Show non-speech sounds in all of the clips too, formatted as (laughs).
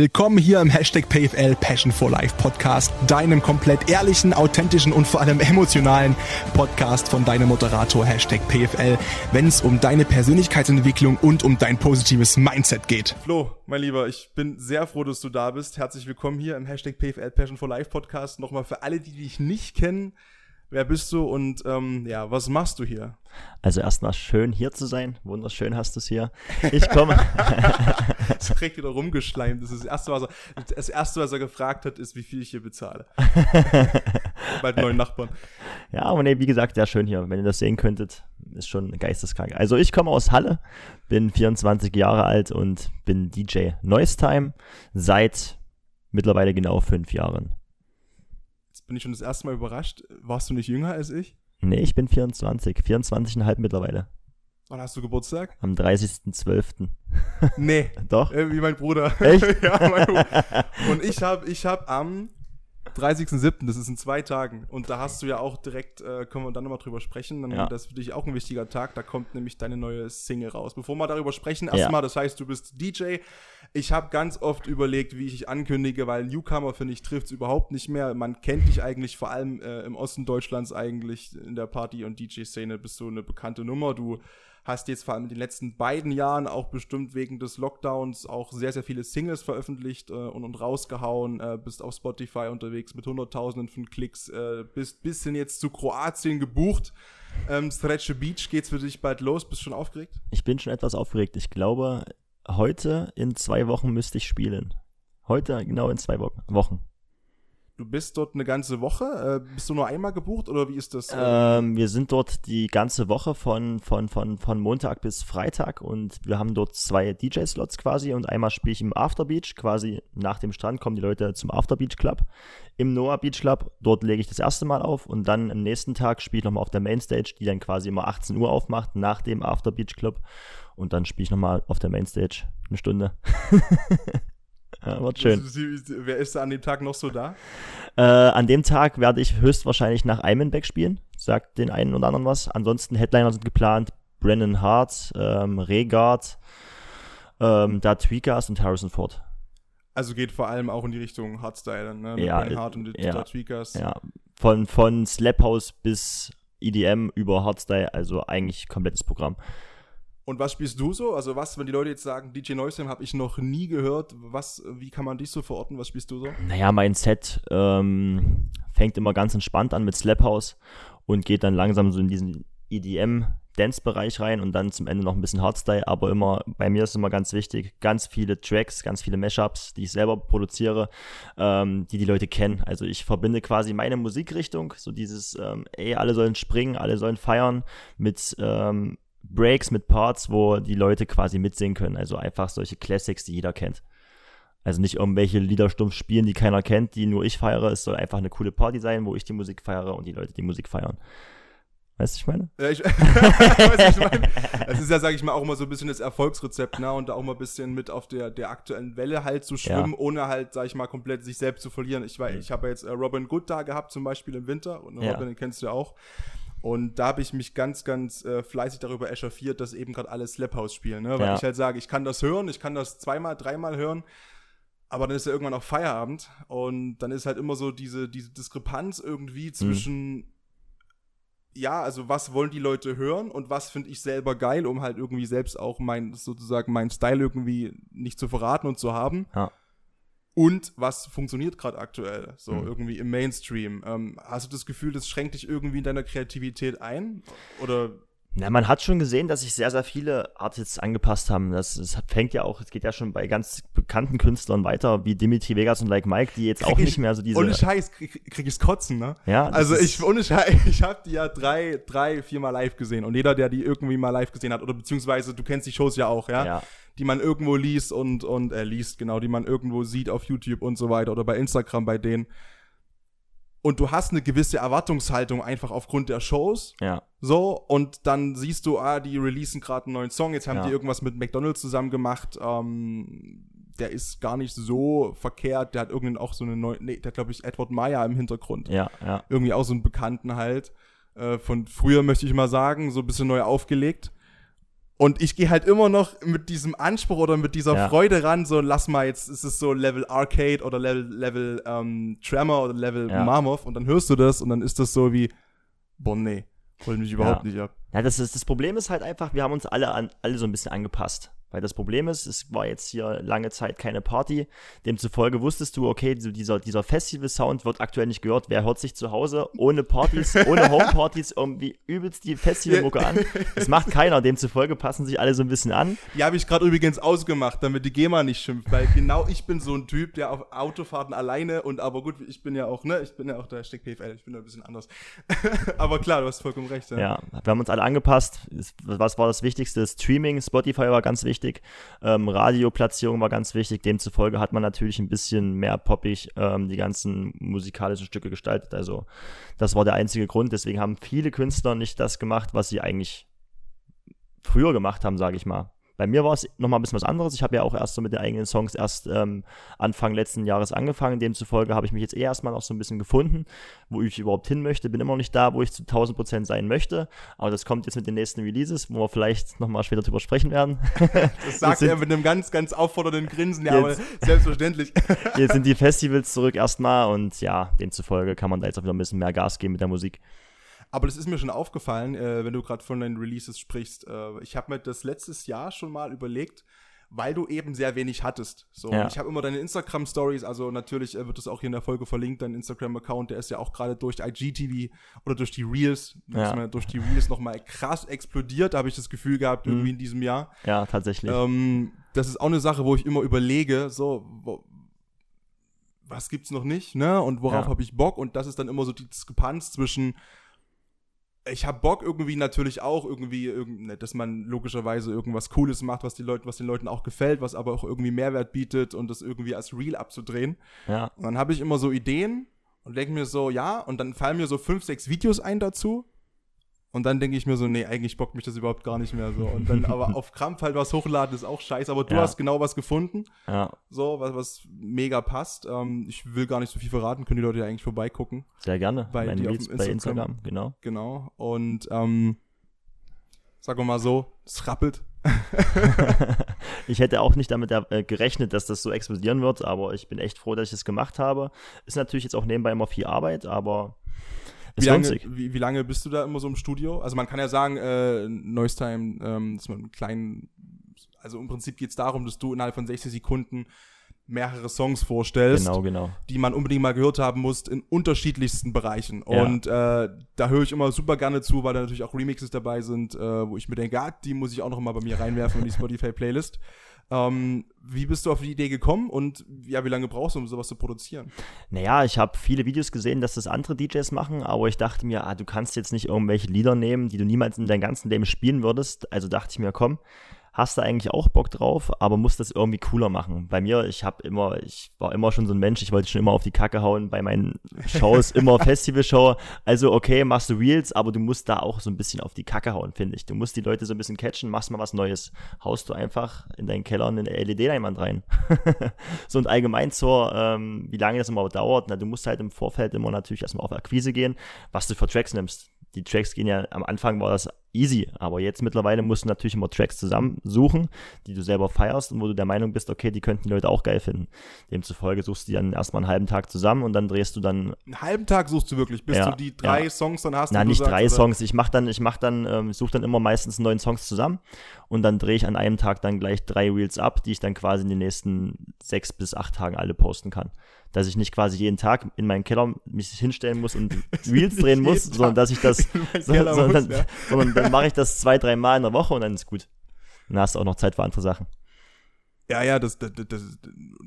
Willkommen hier im Hashtag PFL Passion for Life Podcast, deinem komplett ehrlichen, authentischen und vor allem emotionalen Podcast von deinem Moderator Hashtag PFL, wenn es um deine Persönlichkeitsentwicklung und um dein positives Mindset geht. Flo, mein Lieber, ich bin sehr froh, dass du da bist. Herzlich willkommen hier im Hashtag PFL Passion for Life Podcast. Nochmal für alle, die dich nicht kennen. Wer bist du und ähm, ja, was machst du hier? Also erstmal schön hier zu sein. Wunderschön hast du es hier. Ich komme. (laughs) das direkt wieder rumgeschleimt. Das ist das erste, was er, das erste, was er gefragt hat, ist, wie viel ich hier bezahle. (laughs) Bei neuen Nachbarn. Ja, aber nee, wie gesagt, sehr schön hier. Wenn ihr das sehen könntet, ist schon geisteskrank. Also ich komme aus Halle, bin 24 Jahre alt und bin DJ Noise seit mittlerweile genau fünf Jahren bin ich schon das erste Mal überrascht. Warst du nicht jünger als ich? Nee, ich bin 24. 24,5 mittlerweile. Wann hast du Geburtstag? Am 30.12. Nee. (laughs) Doch? Äh, wie mein Bruder. Echt? (laughs) ja, mein Bruder. (laughs) Und ich habe ich hab am 30.07., das ist in zwei Tagen. Und da hast du ja auch direkt, äh, können wir dann nochmal drüber sprechen. Dann, ja. Das ist für dich auch ein wichtiger Tag. Da kommt nämlich deine neue Single raus. Bevor wir darüber sprechen, erstmal, ja. das heißt, du bist DJ. Ich habe ganz oft überlegt, wie ich dich ankündige, weil Newcomer, finde ich, trifft es überhaupt nicht mehr. Man kennt dich eigentlich vor allem äh, im Osten Deutschlands eigentlich in der Party- und DJ-Szene bist du eine bekannte Nummer. Du hast jetzt vor allem in den letzten beiden Jahren auch bestimmt wegen des Lockdowns auch sehr, sehr viele Singles veröffentlicht äh, und, und rausgehauen, äh, bist auf Spotify unterwegs mit Hunderttausenden von Klicks, äh, bist bisschen jetzt zu Kroatien gebucht. Ähm, Stretche Beach geht's für dich bald los. Bist du schon aufgeregt? Ich bin schon etwas aufgeregt. Ich glaube, heute in zwei Wochen müsste ich spielen. Heute genau in zwei Wochen. Du bist dort eine ganze Woche? Äh, bist du nur einmal gebucht oder wie ist das? Ähm, wir sind dort die ganze Woche von, von, von, von Montag bis Freitag und wir haben dort zwei DJ-Slots quasi und einmal spiele ich im After Beach, quasi nach dem Strand kommen die Leute zum After Beach Club. Im Noah Beach Club, dort lege ich das erste Mal auf und dann am nächsten Tag spiele ich nochmal auf der Mainstage, die dann quasi immer 18 Uhr aufmacht, nach dem After Beach Club und dann spiele ich nochmal auf der Mainstage eine Stunde. (laughs) Ja, wird schön. Wer ist da an dem Tag noch so da? Äh, an dem Tag werde ich höchstwahrscheinlich nach Imanback spielen. Sagt den einen oder anderen was. Ansonsten Headliner sind geplant. Brennan Hart, ähm, Regard, ähm, da Tweakers und Harrison Ford. Also geht vor allem auch in die Richtung Hardstyle, ne? Mit ja, Brennan Hart und ja, da Tweakers. Ja, von, von Slap House bis EDM über Hardstyle, also eigentlich komplettes Programm. Und was spielst du so? Also was, wenn die Leute jetzt sagen, DJ Neusem habe ich noch nie gehört, was, wie kann man dich so verorten? Was spielst du so? Naja, mein Set ähm, fängt immer ganz entspannt an mit Slap House und geht dann langsam so in diesen EDM Dance-Bereich rein und dann zum Ende noch ein bisschen Hardstyle, aber immer, bei mir ist immer ganz wichtig, ganz viele Tracks, ganz viele Mashups, die ich selber produziere, ähm, die die Leute kennen. Also ich verbinde quasi meine Musikrichtung, so dieses, ähm, ey, alle sollen springen, alle sollen feiern, mit ähm, Breaks mit Parts, wo die Leute quasi mitsingen können. Also einfach solche Classics, die jeder kennt. Also nicht irgendwelche Lieder stumpf spielen, die keiner kennt, die nur ich feiere. Es soll einfach eine coole Party sein, wo ich die Musik feiere und die Leute die Musik feiern. Weißt du, ich meine? Ja, ich, (laughs) weiß, ich meine. Das ist ja, sage ich mal, auch immer so ein bisschen das Erfolgsrezept, ne? Und da auch mal ein bisschen mit auf der, der aktuellen Welle halt zu schwimmen, ja. ohne halt, sage ich mal, komplett sich selbst zu verlieren. Ich, weiß, ich habe ja jetzt äh, Robin Good da gehabt, zum Beispiel im Winter. Und ja. Robin, den kennst du ja auch. Und da habe ich mich ganz, ganz äh, fleißig darüber echauffiert, dass eben gerade alle Slap House spielen. Ne? Weil ja. ich halt sage, ich kann das hören, ich kann das zweimal, dreimal hören, aber dann ist ja irgendwann auch Feierabend. Und dann ist halt immer so diese, diese Diskrepanz irgendwie mhm. zwischen, mhm. ja, also was wollen die Leute hören und was finde ich selber geil, um halt irgendwie selbst auch mein, sozusagen meinen Style irgendwie nicht zu verraten und zu haben. Ja und was funktioniert gerade aktuell, so mhm. irgendwie im Mainstream. Ähm, hast du das Gefühl, das schränkt dich irgendwie in deiner Kreativität ein? Oder na, man hat schon gesehen, dass sich sehr, sehr viele Artists angepasst haben. Das, das fängt ja auch, es geht ja schon bei ganz bekannten Künstlern weiter, wie Dimitri Vegas und Like Mike, die jetzt krieg auch ich, nicht mehr so diese. Ohne Scheiß krieg, krieg ich's kotzen, ne? Ja. Also ich, ohne Scheiß, (laughs) ich hab die ja drei, drei, viermal live gesehen. Und jeder, der die irgendwie mal live gesehen hat, oder beziehungsweise du kennst die Shows ja auch, ja? Ja die man irgendwo liest und, und er äh, liest, genau, die man irgendwo sieht auf YouTube und so weiter oder bei Instagram bei denen. Und du hast eine gewisse Erwartungshaltung einfach aufgrund der Shows. Ja. So, und dann siehst du, ah, die releasen gerade einen neuen Song, jetzt haben ja. die irgendwas mit McDonalds zusammen gemacht. Ähm, der ist gar nicht so verkehrt. Der hat irgendeinen auch so eine neue, nee, der hat, glaube ich, Edward Meyer im Hintergrund. Ja, ja. Irgendwie auch so einen Bekannten halt. Äh, von früher möchte ich mal sagen, so ein bisschen neu aufgelegt. Und ich gehe halt immer noch mit diesem Anspruch oder mit dieser ja. Freude ran, so lass mal jetzt, ist es so Level Arcade oder Level, Level ähm, Tremor oder Level ja. Marmov und dann hörst du das und dann ist das so wie, boah, nee, holt mich überhaupt ja. nicht ab. Ja, das, ist, das Problem ist halt einfach, wir haben uns alle, an, alle so ein bisschen angepasst. Weil das Problem ist, es war jetzt hier lange Zeit keine Party. Demzufolge wusstest du, okay, dieser, dieser Festival-Sound wird aktuell nicht gehört. Wer hört sich zu Hause ohne Partys, ohne (laughs) Homepartys irgendwie übelst die Festivalmucke an? Das macht keiner. Demzufolge passen sich alle so ein bisschen an. Die habe ich gerade übrigens ausgemacht, damit die GEMA nicht schimpft. Weil genau ich bin so ein Typ, der auf Autofahrten alleine und aber gut, ich bin ja auch, ne, ich bin ja auch der Steck PFL, ich bin da ein bisschen anders. (laughs) aber klar, du hast vollkommen recht. Ja. ja, wir haben uns alle angepasst. Was war das Wichtigste? Streaming, Spotify war ganz wichtig wichtig. Ähm, Radioplatzierung war ganz wichtig. Demzufolge hat man natürlich ein bisschen mehr poppig ähm, die ganzen musikalischen Stücke gestaltet. Also das war der einzige Grund. Deswegen haben viele Künstler nicht das gemacht, was sie eigentlich früher gemacht haben, sage ich mal. Bei mir war es nochmal ein bisschen was anderes. Ich habe ja auch erst so mit den eigenen Songs erst ähm, Anfang letzten Jahres angefangen. Demzufolge habe ich mich jetzt eh erstmal noch so ein bisschen gefunden, wo ich überhaupt hin möchte. Bin immer noch nicht da, wo ich zu 1000 Prozent sein möchte. Aber das kommt jetzt mit den nächsten Releases, wo wir vielleicht nochmal später drüber sprechen werden. (laughs) Das sagt sind, er mit einem ganz, ganz auffordernden Grinsen. Ja, jetzt, aber selbstverständlich. (laughs) Jetzt sind die Festivals zurück erstmal und ja, demzufolge kann man da jetzt auch wieder ein bisschen mehr Gas geben mit der Musik. Aber das ist mir schon aufgefallen, äh, wenn du gerade von deinen Releases sprichst. Äh, ich habe mir das letztes Jahr schon mal überlegt, weil du eben sehr wenig hattest. So, ja. ich habe immer deine Instagram Stories, also natürlich äh, wird das auch hier in der Folge verlinkt, dein Instagram Account, der ist ja auch gerade durch IGTV oder durch die Reels, ja. durch die Reels nochmal krass explodiert, habe ich das Gefühl gehabt mhm. irgendwie in diesem Jahr. Ja, tatsächlich. Ähm, das ist auch eine Sache, wo ich immer überlege, so wo, was gibt's noch nicht, ne? Und worauf ja. habe ich Bock? Und das ist dann immer so die Diskrepanz zwischen ich habe Bock irgendwie natürlich auch irgendwie, ne, dass man logischerweise irgendwas Cooles macht, was die Leute, was den Leuten auch gefällt, was aber auch irgendwie Mehrwert bietet und das irgendwie als Real abzudrehen. Ja. Und dann habe ich immer so Ideen und denke mir so, ja, und dann fallen mir so fünf, sechs Videos ein dazu und dann denke ich mir so, nee, eigentlich bockt mich das überhaupt gar nicht mehr so. Und dann aber (laughs) auf Krampf halt was hochladen ist auch scheiße. Aber du ja. hast genau was gefunden. Ja. So, was, was mega passt. Ähm, ich will gar nicht so viel verraten, können die Leute ja eigentlich vorbeigucken. Sehr gerne. Bei, Meine Reels bei Instagram, genau. Genau. Und ähm, sagen wir mal so, es rappelt. (laughs) ich hätte auch nicht damit äh, gerechnet, dass das so explodieren wird, aber ich bin echt froh, dass ich es das gemacht habe. Ist natürlich jetzt auch nebenbei immer viel Arbeit, aber wie lange, wie, wie, lange bist du da immer so im Studio? Also man kann ja sagen, äh, Noise ähm, dass man einen kleinen, also im Prinzip geht es darum, dass du innerhalb von 60 Sekunden mehrere Songs vorstellst, genau, genau. die man unbedingt mal gehört haben muss in unterschiedlichsten Bereichen. Ja. Und äh, da höre ich immer super gerne zu, weil da natürlich auch Remixes dabei sind, äh, wo ich mir denke, ah, die muss ich auch noch mal bei mir reinwerfen in die Spotify-Playlist. Ähm, wie bist du auf die Idee gekommen und ja, wie lange brauchst du, um sowas zu produzieren? Naja, ich habe viele Videos gesehen, dass das andere DJs machen, aber ich dachte mir, ah, du kannst jetzt nicht irgendwelche Lieder nehmen, die du niemals in deinem ganzen Leben spielen würdest. Also dachte ich mir, komm, hast du eigentlich auch Bock drauf, aber musst das irgendwie cooler machen. Bei mir, ich habe immer, ich war immer schon so ein Mensch, ich wollte schon immer auf die Kacke hauen bei meinen Shows, (laughs) immer Festivalshow. Also okay, machst du Reels, aber du musst da auch so ein bisschen auf die Kacke hauen, finde ich. Du musst die Leute so ein bisschen catchen, machst mal was Neues. Haust du einfach in deinen Keller eine LED-Leinwand rein. (laughs) so und allgemein zur, ähm, wie lange das immer dauert, na, du musst halt im Vorfeld immer natürlich erstmal auf Akquise gehen, was du für Tracks nimmst die Tracks gehen ja, am Anfang war das easy, aber jetzt mittlerweile musst du natürlich immer Tracks zusammensuchen, die du selber feierst und wo du der Meinung bist, okay, die könnten die Leute auch geil finden. Demzufolge suchst du die dann erstmal einen halben Tag zusammen und dann drehst du dann. Einen halben Tag suchst du wirklich, bis ja, du die drei ja. Songs dann hast. Nein, nicht sagst, drei oder? Songs. Ich mach dann, ich mach dann, ähm, suche dann immer meistens neun Songs zusammen und dann drehe ich an einem Tag dann gleich drei Reels ab, die ich dann quasi in den nächsten sechs bis acht Tagen alle posten kann dass ich nicht quasi jeden Tag in meinen Keller mich hinstellen muss und (laughs) Reels drehen muss, sondern dass ich das, (laughs) so, sondern, muss, ja. sondern dann mache ich das zwei, drei Mal in der Woche und dann ist gut. Dann hast du auch noch Zeit für andere Sachen. Ja, ja, das, das, das,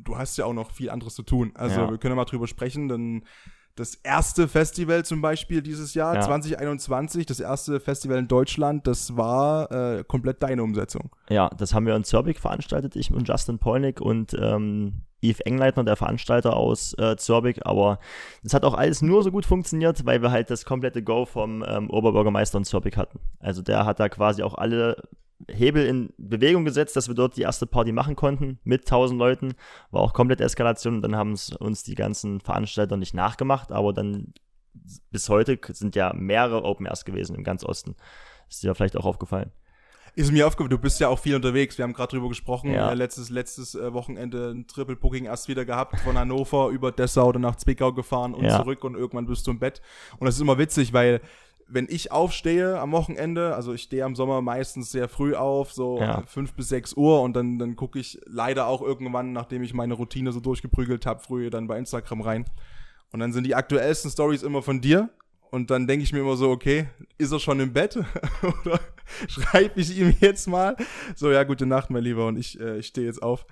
du hast ja auch noch viel anderes zu tun. Also ja. wir können ja mal drüber sprechen, dann das erste Festival zum Beispiel dieses Jahr, ja. 2021, das erste Festival in Deutschland, das war äh, komplett deine Umsetzung. Ja, das haben wir in Zürich veranstaltet, ich und Justin Polnick und ähm, Yves Engleitner, der Veranstalter aus äh, Zürich, aber das hat auch alles nur so gut funktioniert, weil wir halt das komplette Go vom ähm, Oberbürgermeister in Zürich hatten. Also der hat da quasi auch alle Hebel in Bewegung gesetzt, dass wir dort die erste Party machen konnten mit 1000 Leuten. War auch komplett Eskalation. Dann haben es uns die ganzen Veranstalter nicht nachgemacht, aber dann bis heute sind ja mehrere Open Airs gewesen im ganz Osten. Ist dir vielleicht auch aufgefallen. Ist mir aufgefallen, du bist ja auch viel unterwegs. Wir haben gerade drüber gesprochen. Ja. Äh, letztes letztes äh, Wochenende ein Triple Booking erst wieder gehabt von Hannover (laughs) über Dessau dann nach Zwickau gefahren und Ja. zurück und irgendwann bist du im Bett. Und das ist immer witzig, weil wenn ich aufstehe am Wochenende, also ich stehe am Sommer meistens sehr früh auf, so Ja. fünf bis sechs Uhr und dann, dann gucke ich leider auch irgendwann, nachdem ich meine Routine so durchgeprügelt habe, früh dann bei Instagram rein. Und dann sind die aktuellsten Stories immer von dir. Und dann denke ich mir immer so, okay, ist er schon im Bett? (laughs) Oder schreibe ich ihm jetzt mal? So, ja, gute Nacht, mein Lieber, und ich, äh, ich stehe jetzt auf.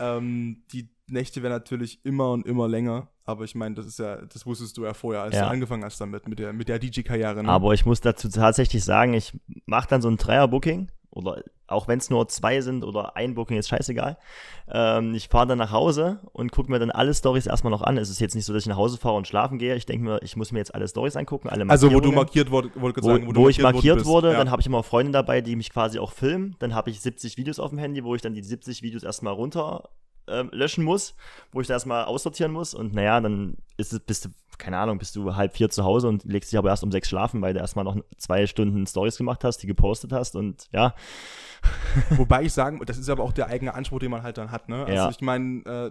Ähm, die Nächte werden natürlich immer und immer länger. Aber ich meine, das ist ja, das wusstest du ja vorher, als Ja. du angefangen hast damit, mit der, mit der DJ-Karriere. Ne? Aber ich muss dazu tatsächlich sagen, ich mache dann so ein Dreier-Booking oder auch wenn es nur zwei sind oder ein Booking ist scheißegal. Ähm, ich fahre dann nach Hause und gucke mir dann alle Stories erstmal noch an. Es ist jetzt nicht so, dass ich nach Hause fahre und schlafen gehe. Ich denke mir, ich muss mir jetzt alle Stories angucken, alle also, wo du markiert wurde, wollte ich wo, sagen, wo, du ich markiert worden bist. wurde, ja. dann habe ich immer Freunde dabei, die mich quasi auch filmen. Dann habe ich 70 Videos auf dem Handy, wo ich dann die 70 Videos erstmal runter ähm, löschen muss, wo ich das erstmal aussortieren muss. Und naja, dann ist es, bist du, keine Ahnung, bist du halb vier zu Hause und legst dich aber erst um sechs schlafen, weil du erstmal noch zwei Stunden Stories gemacht hast, die gepostet hast und ja. (laughs) Wobei ich sagen, das ist aber auch der eigene Anspruch, den man halt dann hat, ne? Also Ja. ich meine, äh,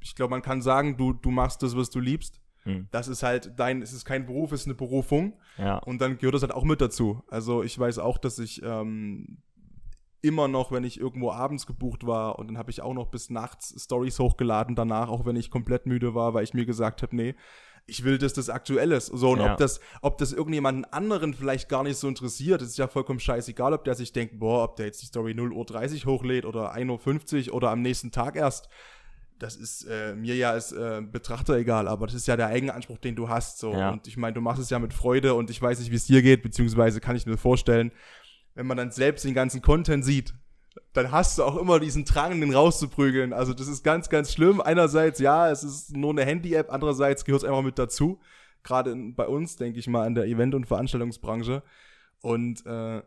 ich glaube, man kann sagen, du, du machst das, was du liebst. Hm. Das ist halt dein, es ist kein Beruf, es ist eine Berufung. Ja, Und dann gehört das halt auch mit dazu. Also ich weiß auch, dass ich ähm, immer noch, wenn ich irgendwo abends gebucht war und dann habe ich auch noch bis nachts Stories hochgeladen danach, auch wenn ich komplett müde war, weil ich mir gesagt habe, nee, ich will, dass das aktuell ist. So, und Ja. ob das, ob das irgendjemanden anderen vielleicht gar nicht so interessiert, ist ja vollkommen scheißegal, ob der sich denkt, boah, ob der jetzt die Story 0 Uhr 30 hochlädt oder 1.50 Uhr oder am nächsten Tag erst. Das ist äh, mir ja als äh, Betrachter egal, aber das ist ja der eigene Anspruch, den du hast. So. Ja. Und ich meine, du machst es ja mit Freude und ich weiß nicht, wie es dir geht, beziehungsweise kann ich mir vorstellen, wenn man dann selbst den ganzen Content sieht, dann hast du auch immer diesen Drang, den rauszuprügeln. Also das ist ganz, ganz schlimm. Einerseits, ja, es ist nur eine Handy-App, andererseits gehört es einfach mit dazu. Gerade bei uns, denke ich mal, in der Event- und Veranstaltungsbranche. Und äh,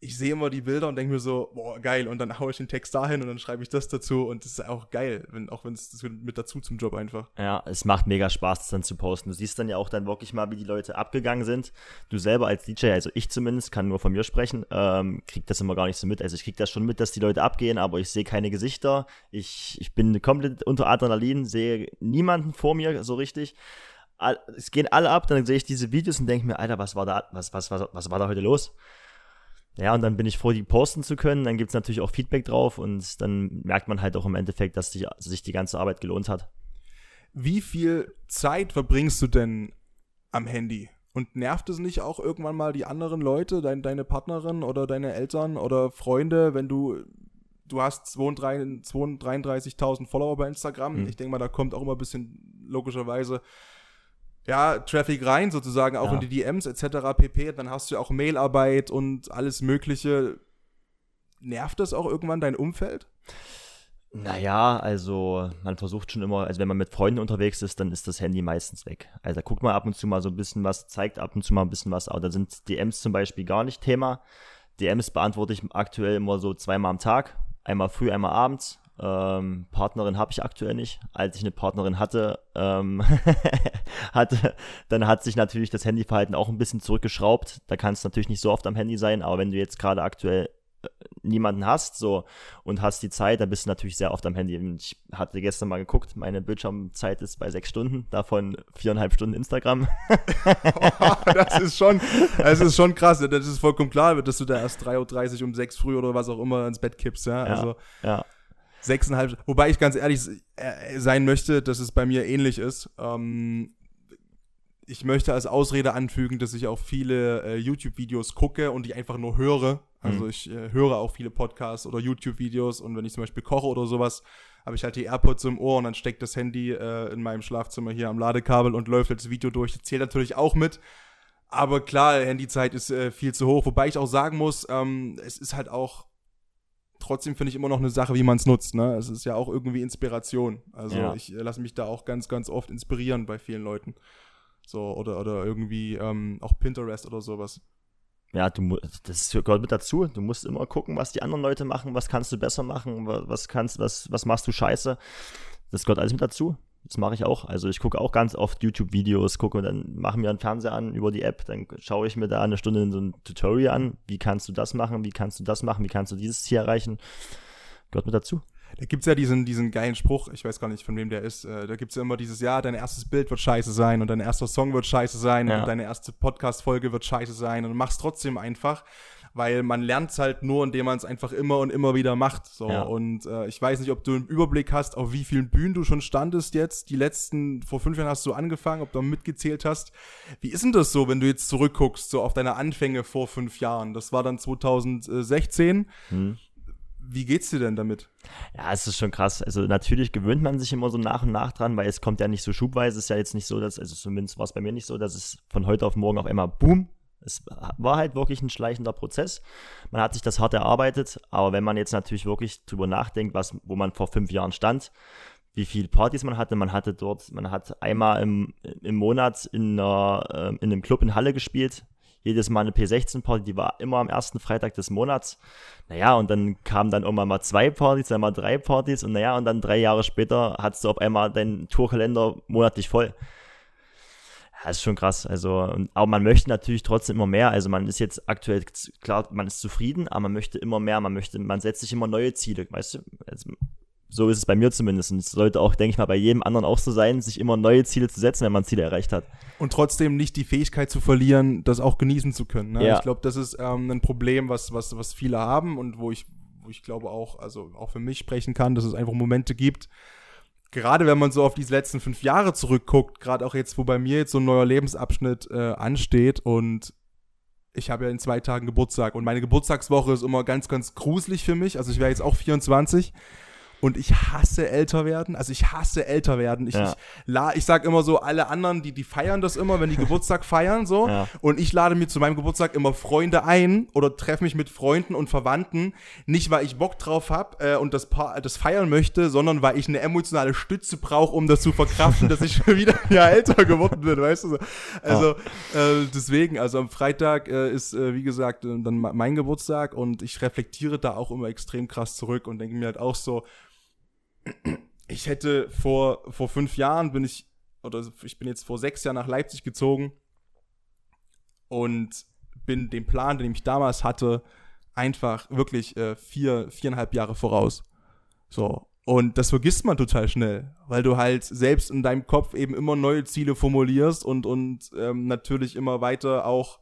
ich sehe immer die Bilder und denke mir so, boah, geil. Und dann haue ich den Text dahin und dann schreibe ich das dazu. Und das ist auch geil, wenn, auch wenn es mit dazu zum Job einfach. Ja, es macht mega Spaß, das dann zu posten. Du siehst dann ja auch dann wirklich mal, wie die Leute abgegangen sind. Du selber als DJ, also ich zumindest, kann nur von mir sprechen, ähm, krieg das immer gar nicht so mit. Also ich krieg das schon mit, dass die Leute abgehen, aber ich sehe keine Gesichter. Ich, ich bin komplett unter Adrenalin, sehe niemanden vor mir so richtig. Es gehen alle ab, dann sehe ich diese Videos und denke mir, Alter, was war da, was, was, was, was war da heute los? Ja, und dann bin ich froh, die posten zu können. Dann gibt es natürlich auch Feedback drauf und dann merkt man halt auch im Endeffekt, dass die, also sich die ganze Arbeit gelohnt hat. Wie viel Zeit verbringst du denn am Handy? Und nervt es nicht auch irgendwann mal die anderen Leute, dein, deine Partnerin oder deine Eltern oder Freunde, wenn du, du hast 32 32.000 Follower bei Instagram. Mhm. Ich denke mal, da kommt auch immer ein bisschen logischerweise, ja, Traffic rein sozusagen, auch Ja. in die DMs etc. pp. Dann hast du ja auch Mailarbeit und alles Mögliche. Nervt das auch irgendwann dein Umfeld? Naja, also man versucht schon immer, also wenn man mit Freunden unterwegs ist, dann ist das Handy meistens weg. Also da guckt man ab und zu mal so ein bisschen was, zeigt ab und zu mal ein bisschen was, aber da sind DMs zum Beispiel gar nicht Thema. DMs beantworte ich aktuell immer so zweimal am Tag, einmal früh, einmal abends. Ähm, Partnerin habe ich aktuell nicht. Als ich eine Partnerin hatte, ähm, (laughs) hatte, dann hat sich natürlich das Handyverhalten auch ein bisschen zurückgeschraubt. Da kann es natürlich nicht so oft am Handy sein, aber wenn du jetzt gerade aktuell äh, niemanden hast, so und hast die Zeit, dann bist du natürlich sehr oft am Handy. Ich hatte gestern mal geguckt, meine Bildschirmzeit ist bei sechs Stunden, davon viereinhalb Stunden Instagram. (laughs) das ist schon, das ist schon krass. Das ist vollkommen klar, dass du da erst 3.30 Uhr um 6 früh oder was auch immer ins Bett kippst, ja. Ja. Also ja, sechseinhalb, wobei ich ganz ehrlich äh, sein möchte, dass es bei mir ähnlich ist. Ähm, ich möchte als Ausrede anfügen, dass ich auch viele äh, YouTube-Videos gucke und die einfach nur höre. Also Mhm. ich äh, höre auch viele Podcasts oder YouTube-Videos und wenn ich zum Beispiel koche oder sowas, habe ich halt die AirPods im Ohr und dann steckt das Handy äh, in meinem Schlafzimmer hier am Ladekabel und läuft das Video durch. Das zählt natürlich auch mit. Aber klar, Handyzeit ist äh, viel zu hoch. Wobei ich auch sagen muss, ähm, es ist halt auch trotzdem finde ich immer noch eine Sache, wie man es nutzt. Ne? Es ist ja auch irgendwie Inspiration. Also Ja. ich äh, lasse mich da auch ganz, ganz oft inspirieren bei vielen Leuten. So, oder, oder irgendwie ähm, auch Pinterest oder sowas. ja, du mu- das gehört mit dazu. Du musst immer gucken, was die anderen Leute machen, was kannst du besser machen, wa- was kannst, was, was machst du scheiße. Das gehört alles mit dazu. Das mache ich auch. Also ich gucke auch ganz oft YouTube-Videos, gucke und dann mache mir einen Fernseher an über die App, dann schaue ich mir da eine Stunde so ein Tutorial an. Wie kannst du das machen? Wie kannst du das machen? Wie kannst du dieses Ziel erreichen? Gehört mit dazu. Da gibt es ja diesen, diesen geilen Spruch, ich weiß gar nicht, von wem der ist. Äh, da gibt es ja immer dieses, ja, dein erstes Bild wird scheiße sein und dein erster Song wird scheiße sein ja. und deine erste Podcast-Folge wird scheiße sein und du machst trotzdem einfach, weil man lernt es halt nur, indem man es einfach immer und immer wieder macht. So. Ja. Und äh, ich weiß nicht, ob du einen Überblick hast, auf wie vielen Bühnen du schon standest jetzt. Die letzten, vor fünf Jahren hast du angefangen, ob du mitgezählt hast. Wie ist denn das so, wenn du jetzt zurückguckst, so auf deine Anfänge vor fünf Jahren? Das war dann 2016. Hm wie geht's dir denn damit? Ja, es ist schon krass. Also natürlich gewöhnt man sich immer so nach und nach dran, weil es kommt ja nicht so schubweise. Es ist ja jetzt nicht so, dass, also zumindest war es bei mir nicht so, dass es von heute auf morgen auf einmal boom. Es war halt wirklich ein schleichender Prozess. Man hat sich das hart erarbeitet, aber wenn man jetzt natürlich wirklich drüber nachdenkt, was, wo man vor fünf Jahren stand, wie viele Partys man hatte. Man hatte dort, man hat einmal im, im Monat in, einer, äh, in einem Club in Halle gespielt jedes Mal eine P16-Party, die war immer am ersten Freitag des Monats. Naja, und dann kamen dann irgendwann mal zwei Partys, dann mal drei Partys und naja, und dann drei Jahre später hattest du auf einmal deinen Tourkalender monatlich voll. Ja, ist schon krass. Also, aber man möchte natürlich trotzdem immer mehr. Also man ist jetzt aktuell, klar, man ist zufrieden, aber man möchte immer mehr. Man möchte, man setzt sich immer neue Ziele. Weißt du, also, so ist es bei mir zumindest. Und es sollte auch, denke ich mal, bei jedem anderen auch so sein, sich immer neue Ziele zu setzen, wenn man Ziele erreicht hat. Und trotzdem nicht die Fähigkeit zu verlieren, das auch genießen zu können. Ne? Ja. Ich glaube, das ist ähm, ein Problem, was, was, was viele haben und wo ich, wo ich glaube auch, also auch für mich sprechen kann, dass es einfach Momente gibt, gerade wenn man so auf diese letzten fünf Jahre zurückguckt, gerade auch jetzt, wo bei mir jetzt so ein neuer Lebensabschnitt äh, ansteht und ich habe ja in zwei Tagen Geburtstag und meine Geburtstagswoche ist immer ganz, ganz gruselig für mich. Also ich wäre jetzt auch 24 und ich hasse älter werden. Also ich hasse älter werden. Ich, ja. ich, la, ich sag immer so, alle anderen, die, die feiern das immer, wenn die Geburtstag feiern, so. Ja. Und ich lade mir zu meinem Geburtstag immer Freunde ein oder treffe mich mit Freunden und Verwandten. Nicht, weil ich Bock drauf habe äh, und das, pa das feiern möchte, sondern weil ich eine emotionale Stütze brauche, um das zu verkraften, dass ich (laughs) schon wieder ja, älter geworden bin, weißt du? Also äh, deswegen, also am Freitag äh, ist, äh, wie gesagt, äh, dann mein Geburtstag und ich reflektiere da auch immer extrem krass zurück und denke mir halt auch so, ich hätte vor, vor fünf Jahren bin ich, oder ich bin jetzt vor sechs Jahren nach Leipzig gezogen und bin dem Plan, den ich damals hatte, einfach wirklich äh, vier, viereinhalb Jahre voraus. So. Und das vergisst man total schnell, weil du halt selbst in deinem Kopf eben immer neue Ziele formulierst und, und ähm, natürlich immer weiter auch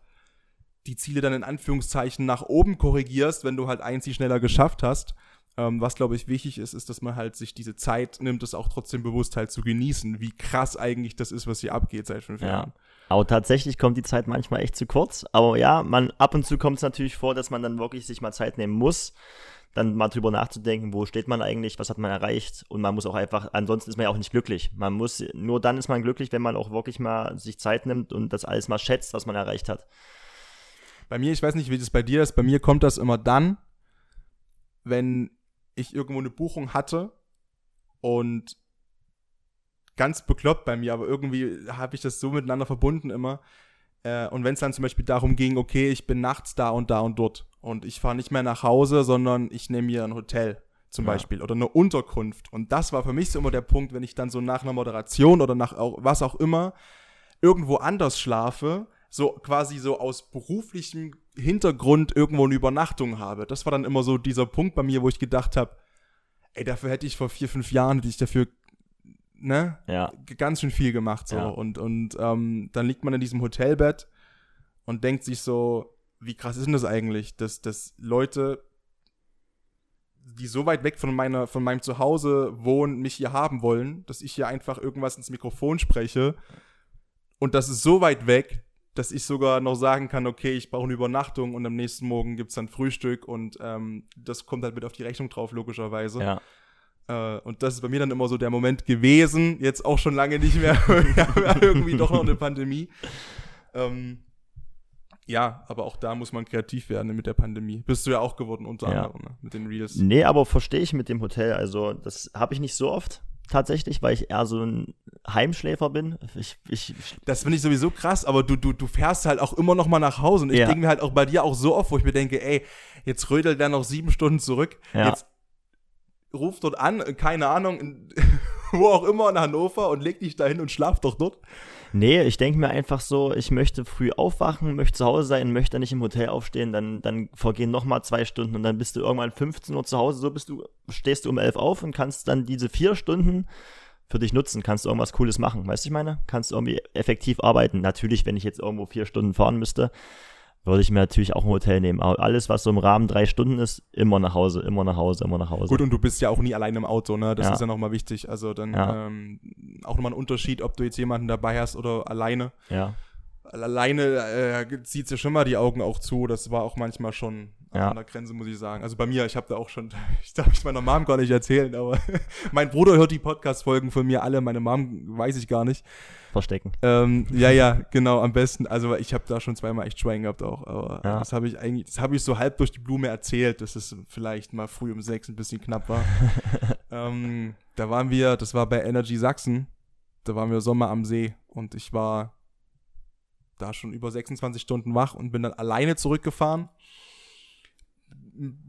die Ziele dann in Anführungszeichen nach oben korrigierst, wenn du halt ein Ziel schneller geschafft hast. Ähm, was, glaube ich, wichtig ist, ist, dass man halt sich diese Zeit nimmt, das auch trotzdem bewusst halt zu genießen, wie krass eigentlich das ist, was hier abgeht seit fünf ja. Jahren. Aber tatsächlich kommt die Zeit manchmal echt zu kurz. Aber ja, man, ab und zu kommt es natürlich vor, dass man dann wirklich sich mal Zeit nehmen muss, dann mal drüber nachzudenken, wo steht man eigentlich, was hat man erreicht und man muss auch einfach, ansonsten ist man ja auch nicht glücklich. Man muss, nur dann ist man glücklich, wenn man auch wirklich mal sich Zeit nimmt und das alles mal schätzt, was man erreicht hat. Bei mir, ich weiß nicht, wie das bei dir ist, bei mir kommt das immer dann, wenn ich irgendwo eine Buchung hatte und ganz bekloppt bei mir, aber irgendwie habe ich das so miteinander verbunden immer. Äh, und wenn es dann zum Beispiel darum ging, okay, ich bin nachts da und da und dort und ich fahre nicht mehr nach Hause, sondern ich nehme mir ein Hotel zum ja. Beispiel oder eine Unterkunft. Und das war für mich so immer der Punkt, wenn ich dann so nach einer Moderation oder nach auch, was auch immer irgendwo anders schlafe, so quasi so aus beruflichem Hintergrund irgendwo eine Übernachtung habe. Das war dann immer so dieser Punkt bei mir, wo ich gedacht habe, ey, dafür hätte ich vor vier, fünf Jahren, hätte ich dafür, ne, ja. ganz schön viel gemacht, so. Ja. Und, und ähm, dann liegt man in diesem Hotelbett und denkt sich so, wie krass ist denn das eigentlich, dass, dass Leute, die so weit weg von meiner, von meinem Zuhause wohnen, mich hier haben wollen, dass ich hier einfach irgendwas ins Mikrofon spreche. Und das ist so weit weg, dass ich sogar noch sagen kann, okay, ich brauche eine Übernachtung und am nächsten Morgen gibt es dann Frühstück und ähm, das kommt halt mit auf die Rechnung drauf, logischerweise. Ja. Äh, und das ist bei mir dann immer so der Moment gewesen, jetzt auch schon lange nicht mehr, (laughs) irgendwie doch noch eine Pandemie. Ähm, ja, aber auch da muss man kreativ werden mit der Pandemie. Bist du ja auch geworden, unter ja. anderem, ne? mit den Reels. Nee, aber verstehe ich mit dem Hotel. Also, das habe ich nicht so oft tatsächlich, weil ich eher so ein Heimschläfer bin. Ich, ich, das finde ich sowieso krass, aber du, du, du fährst halt auch immer noch mal nach Hause. Und ich ja. denke mir halt auch bei dir auch so oft, wo ich mir denke, ey, jetzt rödelt der noch sieben Stunden zurück. Ja. Jetzt ruft dort an, keine Ahnung, wo auch immer in Hannover und leg dich dahin und schlaf doch dort. Nee, ich denke mir einfach so, ich möchte früh aufwachen, möchte zu Hause sein, möchte nicht im Hotel aufstehen, dann, dann vergehen nochmal zwei Stunden und dann bist du irgendwann 15 Uhr zu Hause, so bist du, stehst du um 11 auf und kannst dann diese vier Stunden für dich nutzen, kannst du irgendwas Cooles machen, weißt du, ich meine? Kannst du irgendwie effektiv arbeiten. Natürlich, wenn ich jetzt irgendwo vier Stunden fahren müsste, würde ich mir natürlich auch ein Hotel nehmen. Aber alles, was so im Rahmen drei Stunden ist, immer nach Hause, immer nach Hause, immer nach Hause. Gut, und du bist ja auch nie allein im Auto, ne? Das Ja. ist ja nochmal wichtig. Also dann Ja. ähm, auch nochmal ein Unterschied, ob du jetzt jemanden dabei hast oder alleine. Ja, Alleine äh, zieht ja schon mal die Augen auch zu. Das war auch manchmal schon Ja. an der Grenze, muss ich sagen. Also bei mir, ich habe da auch schon, (laughs) ich darf es meiner Mom gar nicht erzählen, aber (laughs) mein Bruder hört die Podcast-Folgen von mir alle, meine Mom weiß ich gar nicht. Verstecken. Ähm, ja, ja, genau, am besten. Also ich habe da schon zweimal echt Schwein gehabt auch, aber Ja. das habe ich eigentlich, das habe ich so halb durch die Blume erzählt, dass es vielleicht mal früh um sechs ein bisschen knapp war. (laughs) ähm, da waren wir, das war bei Energy Sachsen, da waren wir Sommer am See und ich war da schon über 26 Stunden wach und bin dann alleine zurückgefahren.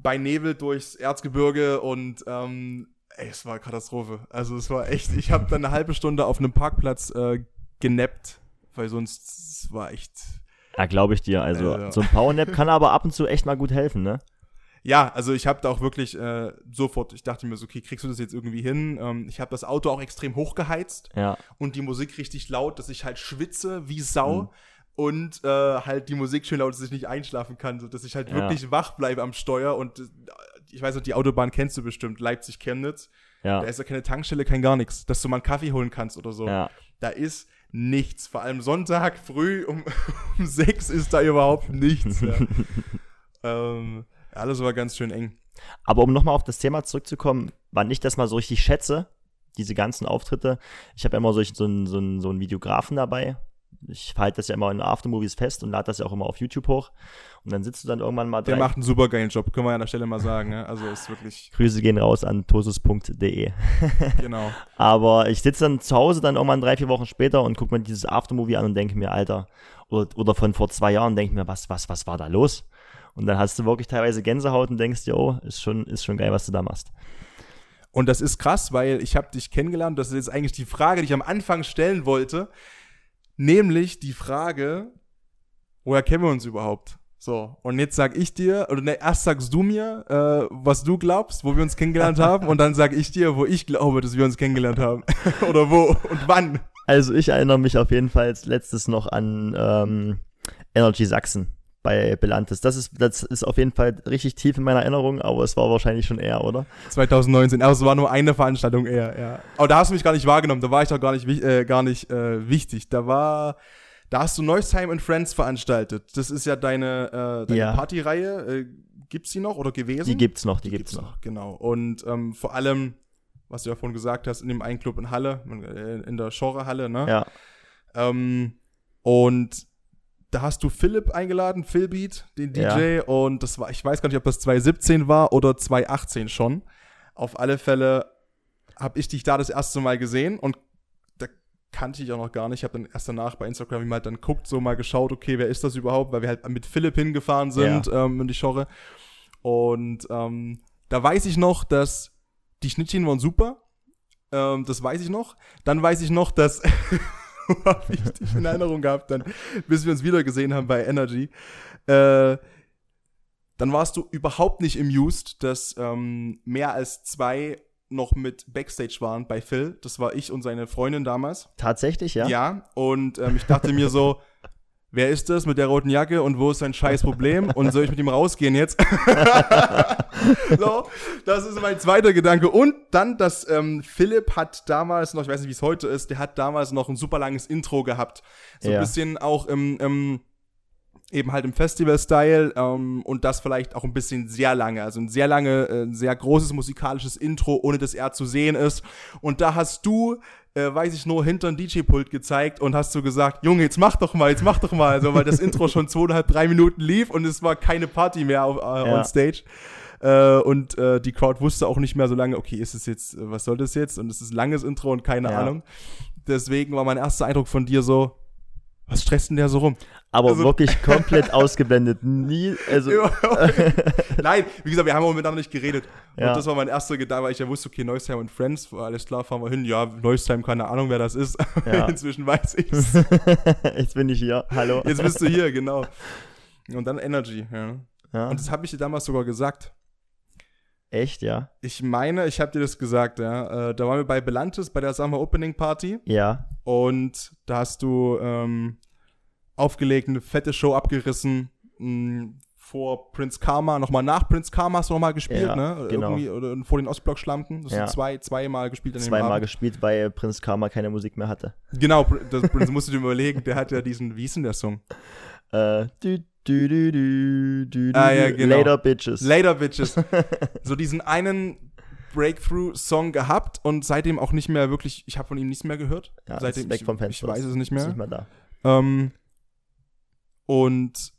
Bei Nebel durchs Erzgebirge und ähm, ey, es war Katastrophe. Also es war echt, ich habe dann eine halbe Stunde auf einem Parkplatz äh, genappt, weil sonst war echt. Ja, glaube ich dir. Also ja. so ein Powernap kann aber ab und zu echt mal gut helfen, ne? Ja, also ich habe da auch wirklich äh, sofort, ich dachte mir so, okay, kriegst du das jetzt irgendwie hin? Ähm, ich habe das Auto auch extrem hochgeheizt Ja, und die Musik richtig laut, dass ich halt schwitze wie Sau. Mhm. Und äh, halt die Musik schön laut, dass ich nicht einschlafen kann, so dass ich halt Ja. wirklich wach bleibe am Steuer. Und äh, ich weiß noch, die Autobahn kennst du bestimmt, Leipzig-Chemnitz. ja, Da ist ja keine Tankstelle, kein gar nichts, dass du mal einen Kaffee holen kannst oder so. ja. Da ist nichts. Vor allem Sonntag früh um, (laughs) um sechs ist da überhaupt nichts. Ja. (laughs) ähm, alles war ganz schön eng. Aber um nochmal auf das Thema zurückzukommen, wann ich das mal so richtig schätze, diese ganzen Auftritte, ich habe ja immer so, einen, so, einen, so einen Videografen dabei. Ich halte das ja immer in Aftermovies fest und lade das ja auch immer auf YouTube hoch. Und dann sitzt du dann irgendwann mal Der macht einen super geilen Job, können wir an der Stelle mal sagen. Ne? Also ist wirklich, Grüße gehen raus an tosus.de. (laughs) genau. Aber ich sitze dann zu Hause dann irgendwann drei, vier Wochen später und gucke mir dieses Aftermovie an und denke mir, Alter, oder, oder von vor zwei Jahren denke mir, was, was, was war da los? Und dann hast du wirklich teilweise Gänsehaut und denkst dir, oh, ist schon, ist schon geil, was du da machst. Und das ist krass, weil ich habe dich kennengelernt. Das ist jetzt eigentlich die Frage, die ich am Anfang stellen wollte. Nämlich die Frage, woher kennen wir uns überhaupt? So, und jetzt sag ich dir, oder ne, erst sagst du mir, äh, was du glaubst, wo wir uns kennengelernt haben, und dann sag ich dir, wo ich glaube, dass wir uns kennengelernt haben. (laughs) oder wo und wann. Also ich erinnere mich auf jeden Fall als letztes noch an ähm, Energy Sachsen bei Belantes. Das ist, das ist auf jeden Fall richtig tief in meiner Erinnerung, aber es war wahrscheinlich schon eher, oder? 2019, aber es war nur eine Veranstaltung eher, ja. Aber da hast du mich gar nicht wahrgenommen, da war ich doch gar nicht, äh, gar nicht äh, wichtig. Da war, da hast du Neusheim and Friends veranstaltet. Das ist ja deine, äh, deine Ja. Partyreihe. Äh, gibt's die noch oder gewesen? Die gibt's noch, die gibt's noch. Genau. Und ähm, vor allem, was du ja vorhin gesagt hast, in dem einen Club in Halle, äh, in der Genre-Halle, ne? Ja, Ähm, und da hast du Philipp eingeladen, Philbeat, den DJ, und das war, ich weiß gar nicht, ob das 2017 war oder 2018 schon. Auf alle Fälle habe ich dich da das erste Mal gesehen und da kannte ich auch noch gar nicht. Ich habe dann erst danach bei Instagram wie mal dann guckt, so mal geschaut, okay, wer ist das überhaupt, weil wir halt mit Philipp hingefahren sind ähm, in die Genre. Und ähm, da weiß ich noch, dass die Schnittchen waren super. Ähm, das weiß ich noch. Dann weiß ich noch, dass (laughs) (laughs) habe ich dich in Erinnerung gehabt, dann, bis wir uns wieder gesehen haben bei Energy. Äh, dann warst du überhaupt nicht amused, dass ähm, mehr als zwei noch mit Backstage waren bei Phil. Das war ich und seine Freundin damals. tatsächlich, ja. Ja, und ähm, ich dachte mir so, wer ist das mit der roten Jacke und wo ist sein scheiß Problem und soll ich mit ihm rausgehen jetzt? (laughs) so, das ist mein zweiter Gedanke. Und dann, dass ähm, Philipp hat damals noch, ich weiß nicht, wie es heute ist, der hat damals noch ein super langes Intro gehabt. So Ja. ein bisschen auch im, im eben halt im Festival-Style ähm, und das vielleicht auch ein bisschen sehr lange, also ein sehr lange, äh, ein sehr großes musikalisches Intro, ohne dass er zu sehen ist. Und da hast du, äh, weiß ich nur, hinter ein DJ-Pult gezeigt und hast so gesagt, Junge, jetzt mach doch mal, jetzt mach doch mal, so, weil das Intro schon zweieinhalb, drei Minuten lief und es war keine Party mehr auf, äh, Ja. on stage. Äh, und äh, die Crowd wusste auch nicht mehr so lange, okay, ist es jetzt, äh, was soll das jetzt? Und es ist ein langes Intro und keine Ja. Ahnung. Deswegen war mein erster Eindruck von dir so, was stresst denn der so rum? Aber also, wirklich (laughs) komplett ausgeblendet. Nie, also. Nein, wie gesagt, wir haben auch miteinander nicht geredet. Ja. Und das war mein erster Gedanke, weil ich ja wusste, okay, Neusheim und Friends, alles klar, fahren wir hin. Ja, Neusheim, keine Ahnung, wer das ist. (laughs) Ja. Inzwischen weiß ich's. (laughs) Jetzt bin ich hier, hallo. Jetzt bist du hier, genau. Und dann Energy, ja. ja. Und das habe ich dir damals sogar gesagt. Echt, ja? Ich meine, ich habe dir das gesagt, ja. Äh, da waren wir bei Belantes bei der Summer Opening Party. Ja. Und da hast du ähm, aufgelegt, eine fette Show abgerissen. Mh, vor Prince Karma, nochmal nach Prince Karma hast du nochmal gespielt, ja, ne? Genau. Irgendwie, oder vor den Ostblock-Schlampen. Das ja. sind zwei, zweimal gespielt. Zweimal gespielt, weil Prince Karma keine Musik mehr hatte. Genau, das, das musst du dir überlegen, der hat ja diesen, wie ist denn der Song? Äh, du, du, du, du, du, ah, ja, genau. Later Bitches. Later Bitches. (laughs) so diesen einen Breakthrough-Song gehabt und seitdem auch nicht mehr wirklich, ich habe von ihm nichts mehr gehört. Ja, seitdem weg vom Fenster. Ich weiß es nicht mehr. Ist nicht mehr da. Ähm, und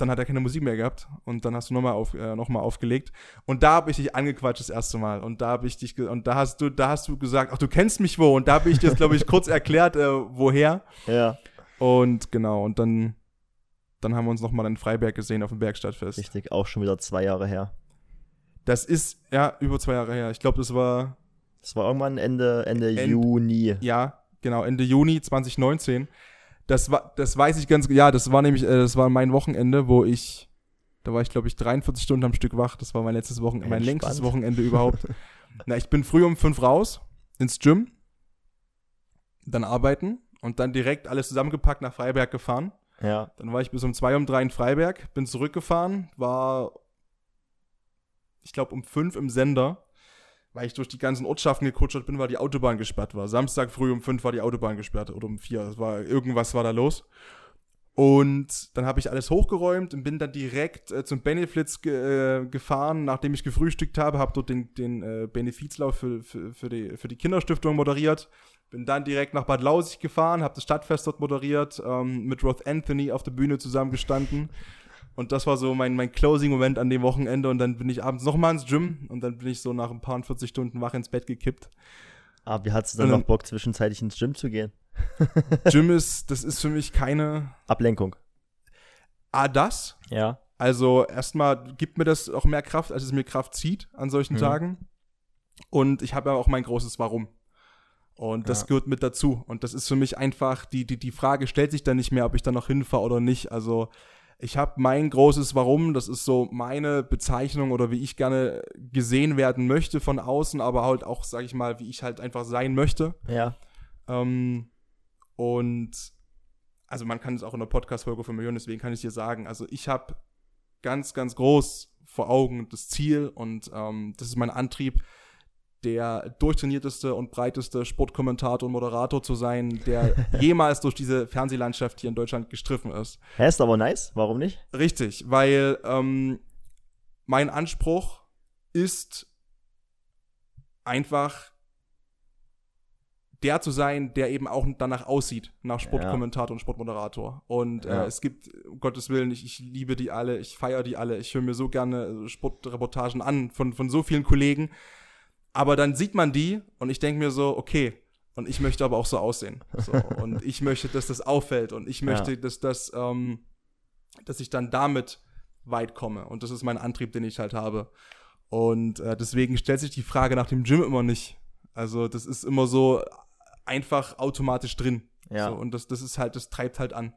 dann hat er keine Musik mehr gehabt und dann hast du nochmal auf, äh, noch aufgelegt und da habe ich dich angequatscht das erste Mal und da habe ich dich und da hast du da hast du gesagt, ach du kennst mich wo und da habe ich dir glaube ich kurz erklärt, äh, woher. Ja. Und genau und dann dann haben wir uns nochmal in Freiberg gesehen auf dem Bergstadtfest. Richtig, auch schon wieder zwei Jahre her. Das ist, ja, über zwei Jahre her. Ich glaube, das war. Das war irgendwann Ende, Ende End, Juni. Ja, genau, Ende Juni 2019. Das war, das weiß ich ganz, ja, das war nämlich, äh, das war mein Wochenende, wo ich, da war ich, glaube ich, 43 Stunden am Stück wach. Das war mein letztes Wochenende, mein längstes Wochenende überhaupt. (laughs) Na, ich bin früh um fünf raus ins Gym, dann arbeiten und dann direkt alles zusammengepackt nach Freiberg gefahren. Ja. Dann war ich bis um zwei, um drei in Freiberg, bin zurückgefahren, war, ich glaube, um fünf im Sender, weil ich durch die ganzen Ortschaften gekutschert bin, weil die Autobahn gesperrt war. Samstag früh um fünf war die Autobahn gesperrt oder um vier. Das war, irgendwas war da los. Und dann habe ich alles hochgeräumt und bin dann direkt äh, zum Benefits ge äh, gefahren, nachdem ich gefrühstückt habe, habe dort den, den äh, Benefizlauf für, für, für, die, für die Kinderstiftung moderiert. Bin dann direkt nach Bad Lausig gefahren, habe das Stadtfest dort moderiert, ähm, mit Roth Anthony auf der Bühne zusammengestanden. Und das war so mein, mein Closing-Moment an dem Wochenende. Und dann bin ich abends nochmal ins Gym und dann bin ich so nach ein paar 40 Stunden wach ins Bett gekippt. Aber wie hattest du dann noch Bock, zwischenzeitlich ins Gym zu gehen? (laughs) Gym ist, das ist für mich keine Ablenkung. Ah, das? Ja. Also erstmal gibt mir das auch mehr Kraft, als es mir Kraft zieht an solchen mhm. Tagen. Und ich habe ja auch mein großes Warum. Und das ja. gehört mit dazu. Und das ist für mich einfach, die, die, die Frage stellt sich dann nicht mehr, ob ich da noch hinfahre oder nicht. Also ich habe mein großes Warum, das ist so meine Bezeichnung oder wie ich gerne gesehen werden möchte von außen, aber halt auch, sag ich mal, wie ich halt einfach sein möchte. Ja. Ähm, und also man kann es auch in der Podcast-Folge von Millionen, deswegen kann ich dir sagen, also ich habe ganz, ganz groß vor Augen das Ziel und ähm, das ist mein Antrieb, der durchtrainierteste und breiteste Sportkommentator und Moderator zu sein, der (laughs) jemals durch diese Fernsehlandschaft hier in Deutschland gestriffen ist. Hä, ist aber nice. Warum nicht? Richtig, weil ähm, mein Anspruch ist einfach der zu sein, der eben auch danach aussieht, nach Sportkommentator ja. und Sportmoderator. Und äh, ja. äh, es gibt, um Gottes Willen, ich, ich liebe die alle, ich feiere die alle, ich höre mir so gerne Sportreportagen an von, von so vielen Kollegen. Aber dann sieht man die und ich denke mir so, okay, und ich möchte aber auch so aussehen. So, (laughs) und ich möchte, dass das auffällt und ich möchte, ja. dass das, ähm, dass ich dann damit weit komme. Und das ist mein Antrieb, den ich halt habe. Und äh, deswegen stellt sich die Frage nach dem Gym immer nicht. Also das ist immer so einfach automatisch drin. Ja. So, und das, das ist halt, das treibt halt an.